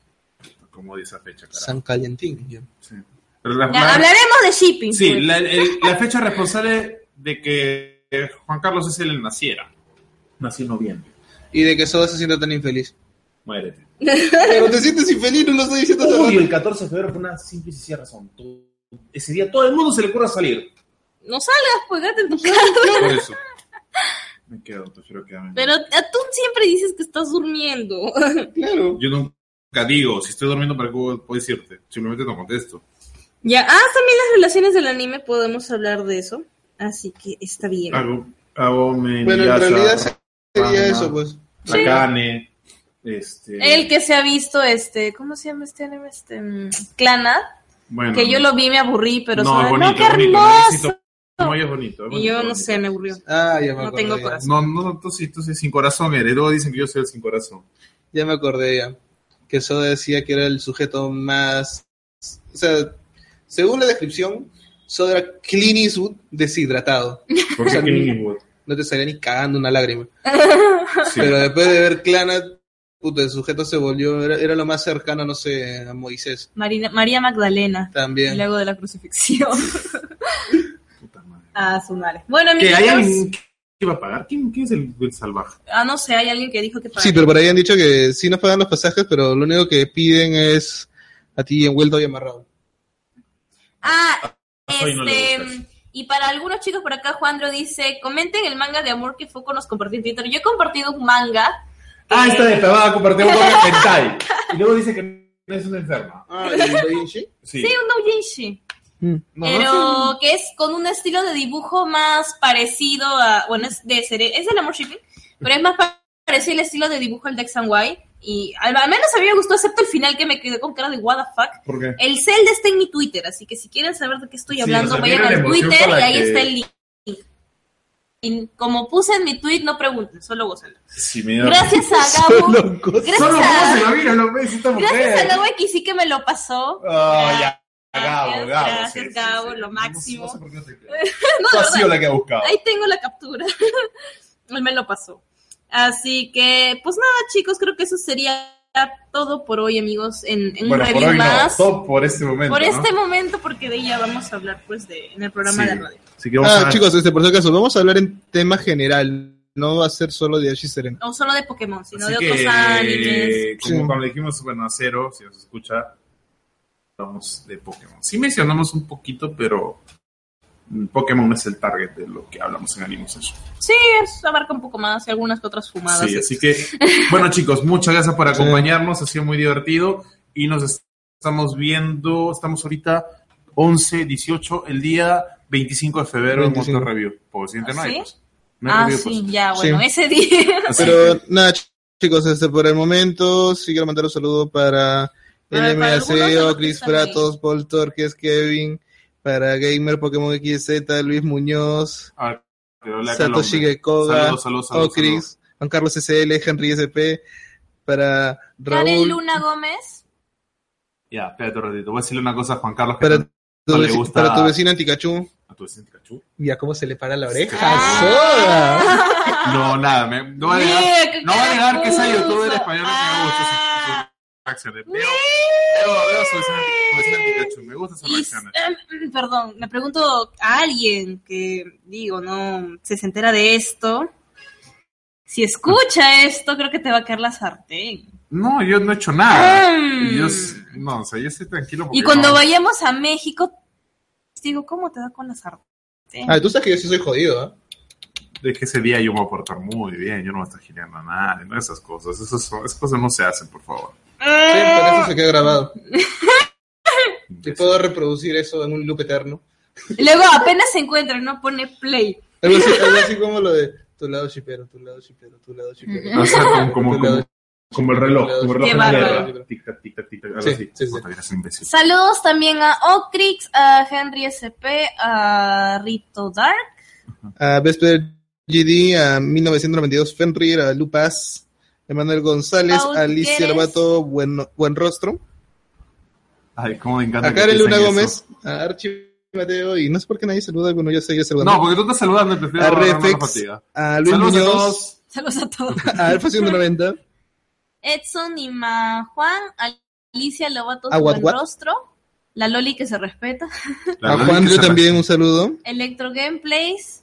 como dice esa fecha, carajo. San Calentín. ya. Sí. La- hablaremos de shipping. sí, pues. la, el- (laughs) la fecha responsable de que Juan Carlos es el naciera. Nació en noviembre. Y de que Soda se sienta tan infeliz. Muérete. Pero te sientes infeliz, no lo estoy diciendo Uy, el 14 de febrero por una simple y sencilla razón. Todo- Ese día todo el mundo se le ocurre salir. No salgas, pues quédate en tu (laughs) casa. Por eso. (laughs) Me quedo, prefiero quedarme. Pero tú siempre dices que estás durmiendo. Claro. Yo nunca digo, si estoy durmiendo, ¿para qué puedo puedo decirte? Simplemente no contesto. Ya, ah, también las relaciones del anime, podemos hablar de eso. Así que está bien. Hago, hago me Bueno, en realidad sería eso, pues. Sí. Akane, este... El que se ha visto, este, ¿cómo se llama este anime? Este, mm, Clannad, bueno, que yo lo vi, me aburrí, pero no, es bonito, no, qué es bonito, hermoso. necesito- No, es bonito. es Y yo bonito, no sé, me aburrió. Ah, ya me No acordé. tengo ya. corazón. No, no, tú sí, tú sí, sin corazón eres. Luego dicen que yo soy el sin corazón. Ya me acordé ya. Que Soda decía que era el sujeto más. O sea, según la descripción, Soda era Clint Eastwood deshidratado. Porque sea, Clint Eastwood. No te salía ni cagando una lágrima. (laughs) Sí. Pero después de ver Clanat, puta, el sujeto se volvió. Era, era lo más cercano, no sé, a Moisés. Marina- María Magdalena, También. luego de la crucifixión. (laughs) Puta madre. ah, su madre. Bueno, ¿Que hay amigos, que iba a pagar? ¿Quién, quién es el, el salvaje? ah, no sé, hay alguien que dijo que Sí, pero por ahí han dicho que sí nos pagan los pasajes, pero lo único que piden es a ti envuelto y amarrado. Ah, no le este. Y para algunos chicos por acá, Juandro dice: comenten el manga de amor que Foco nos compartió en Twitter. Yo he compartido un manga. Ah, eh, está de pavada, compartió un doble (laughs) hentai. Y luego dice que no es una enferma. Ah, ¿y Doinshi? Sí. Sí, un doujinshi. No, no, pero que es con un estilo de dibujo más parecido a. Bueno, es de ser, es el amor shipping, pero es más pa- parecido al estilo de dibujo al de X and Y. Y al, al menos a mí me gustó, excepto el final que me quedé con cara de what the fuck. ¿Por qué? El Zelda está en mi Twitter, así que si quieren saber de qué estoy Sí, hablando, o sea, vayan mira al Twitter y ahí que- está el link. Y como puse en mi tweet, no pregunten, solo gócenlo. Sí, Gracias a (laughs) Gabo. Solo. Gracias Solo a, ves, esta mujer. gracias a Gabo que sí que me lo pasó. Oh, ya. Gracias, Gabo, Gabo. gracias, sí, Gabo, sí. lo No- máximo. No, sé por qué no te. (laughs) No, has sido la que ha buscado. Ahí tengo la captura. Él (laughs) me lo pasó. Así que, pues nada, chicos, creo que eso sería todo por hoy, amigos, en, en Bueno, un por review hoy no, más. todo por este momento. por ¿no? este momento, porque de ya vamos a hablar, pues, de, en el programa Sí. de radio. Así que vamos Ah, a chicos, este, por si acaso, vamos a hablar en tema general. No va a ser solo de Ashi Serena. No solo de Pokémon, sino Así de que, otros animes. como Sí. cuando dijimos, bueno, a cero, si nos escucha, vamos de Pokémon. Sí mencionamos un poquito, pero Pokémon es el target de lo que hablamos en Animus Session. Sí, es, abarca un poco más y algunas que otras fumadas. Sí, así que, bueno chicos, muchas gracias por acompañarnos, ha sido muy divertido y nos estamos viendo, estamos ahorita 11, 18, el día 25 de febrero en 25. Moto Review. Por el siguiente no hay, ¿Sí? pues. No hay Ah, review, sí, pues. ya, bueno, Sí. ese día. Pero nada, ch- chicos, este por el momento sí quiero mandar un saludo para de LMAC, Chris. Pratos, Paul Torques, Kevin, para Gamer Pokémon XZ, Luis Muñoz, Ah, Satoshi. Gekoga, Ocris, Juan Carlos SL, Henry SP, para Karen Raúl, Luna Gómez. Ya, espérate un ratito. Voy a decirle una cosa a Juan Carlos que para tu, no le gusta para tu vecina Pikachu. a tu vecino Pikachu. Mira cómo se le para la oreja, Ah. soda. No, nada, me, no va a negar, no va a negar que carapuza. youtuber español que me gusta reacciones. Veo, veo, veo su Pikachu, me gustan sus reacciones. em, perdón, me pregunto a alguien que, digo, no se se entera de esto. Si escucha esto, creo que te va a caer la sartén. No, yo no he hecho nada. Mm. Yo, no, o sea, yo estoy tranquilo Y cuando no- vayamos a México, digo, ¿cómo te da con la sartén? Ah, tú sabes que yo sí soy jodido, de que ese día yo me voy a portar muy bien, yo no voy a estar girando a nadie, no esas cosas, esas, son- esas cosas no se hacen, por favor. Sí, por eso se queda grabado. (laughs) Y puedo reproducir eso en un loop eterno. Luego apenas se encuentra, no pone play. Algo así, algo así como lo de tu lado shipero, tu lado shipero, tu lado shipero. O sea, como, como, lado como, como el reloj, como el reloj Qué bárbaro. guerra. Tic tac, tic tac, tic tac, algo Sí, así. sí, sí. Saludos también a Ocrix, a Henry SP, a Rito Dark. A Vesper GD, a 1992 Fenrir, a Lupas, Emanuel González, Paul a Alicia. Lobato, buen, buen rostro, Ay, cómo me encanta a que Karen Luna eso. Gómez, a Archie Mateo, y no sé por qué nadie saluda, bueno, yo seguía saludando. No, porque tú estás saludando y prefiero a Reflex, a Luis Saludos a Muñoz, todos. Saludos a todos. (laughs) a Alfa 190, Edson y Ma Juan, Alicia Lobato, A su What buen What. rostro. La Loli que se respeta. La a Juan que se también un saludo, Electro Gameplays,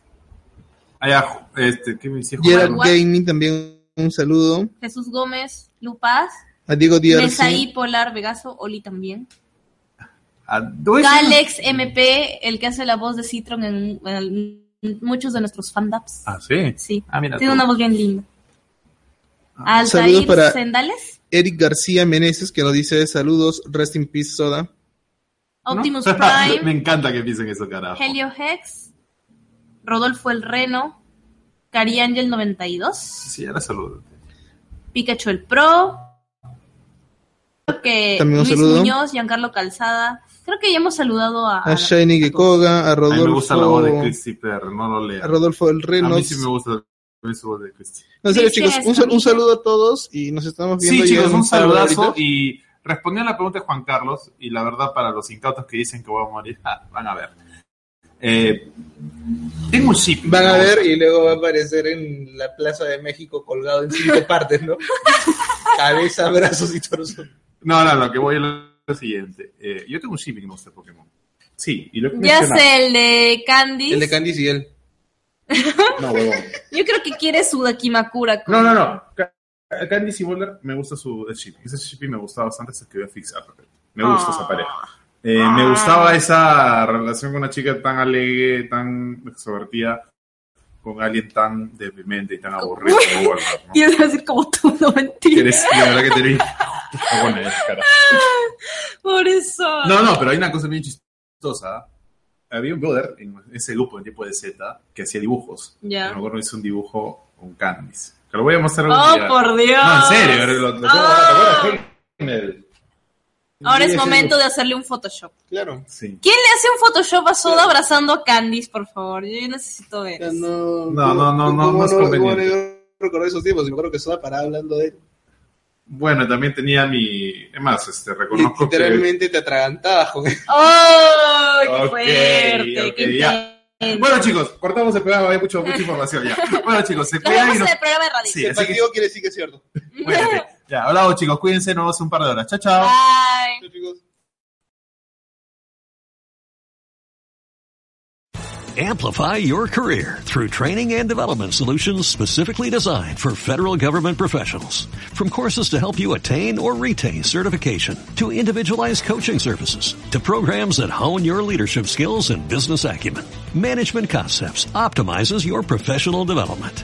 ya, este, ¿qué me dice? Gerard? Gaming también un saludo, Jesús Gómez, Lupaz, a Diego Díaz, Mesaí Polar Vegaso, Oli también. Ah, voy a decir- Galex MP, el que hace la voz de Citron en, en muchos de nuestros fandubs. Ah, sí. Sí, Ah, mira. tiene tú. una voz bien linda. Saludos Altair para- Sendales, Eric García Meneses que nos dice saludos, rest in peace soda, Optimus (laughs) me Prime, encanta que piensen eso, carajo. Helio Hex, Rodolfo el Reno, Cari Angel 92, Sí, ya la saludo. Pikachu el Pro, creo que También Luis saludo. Muñoz, Giancarlo Calzada. Creo que ya hemos saludado a, a Shiny Gekoga, a A mí me gusta la voz de Rodolfo, Christopher, no lo leo. a Rodolfo el A Renos. mí sí me gusta su voz de Christy. No, en serio, Sí, chicos, un, sal- un saludo a todos y nos estamos viendo Sí, chicos, un saludazo. Y respondiendo a la pregunta de Juan Carlos, y la verdad, para los incautos que dicen que voy a morir, ah, van a ver. Eh, tengo un chip. Van a ver y luego va a aparecer en la Plaza de México colgado en cinco (laughs) partes, ¿no? Cabeza, brazos y torso. No, no, lo que voy a lo siguiente. Eh, yo tengo un shipping que me gusta de Pokémon. Sí, y lo que Ya sé, el de Candice. El de Candice y él. (laughs) No, huevón. Yo creo que quiere su Dakimakura. No, no, no. Ca- Candice y Boulder me gusta su shipping. Ese shipping me gustaba bastante hasta que voy a fixar. Me gusta esa pareja. Eh, me gustaba esa relación con una chica tan alegre, tan extrovertida, con alguien tan deprimente y tan aburrido ¿no? (laughs) Quiero decir como tú, no mentira. Eres, la verdad que te. Ah, bueno. Por eso. No, no, pero hay una cosa bien chistosa. Había un brother en ese grupo en tiempo de Z que hacía dibujos. Ya. Me acuerdo que hizo un dibujo con Candice. Que lo voy a mostrar Oh, día. por Dios. No, en serio, lo, lo, lo- Ah. ¿te acuerdas? Ahora es momento de hacerle un Photoshop. Claro. Sí. ¿Quién le hace un Photoshop a Soda abrazando a Candice, por favor? Yo necesito ver. Ya. No, No, no, no, no, ¿cómo no es ¿cómo conveniente. no recordar esos tiempos? Me acuerdo que Soda paraba hablando de él. Bueno, también tenía mi... Es más, este, reconozco que... Literalmente te atragantabas (laughs) con él. ¡Oh, qué Ok, fuerte! ok, ¡Qué ya. Bueno, chicos, cortamos el programa, hay mucho, mucha (laughs) información ya. Bueno, chicos, se cuidan y nos... el programa de radio. Sí, Si así que... quiere decir que es cierto. Cuídate. (laughs) Ya, hablamos, chicos, cuídense, nos vemos en un par de horas. Chao, chao. Bye. Chao, chicos. Amplify your career through training and development solutions specifically designed for federal government professionals. From courses to help you attain or retain certification, to individualized coaching services, to programs that hone your leadership skills and business acumen, Management Concepts optimizes your professional development.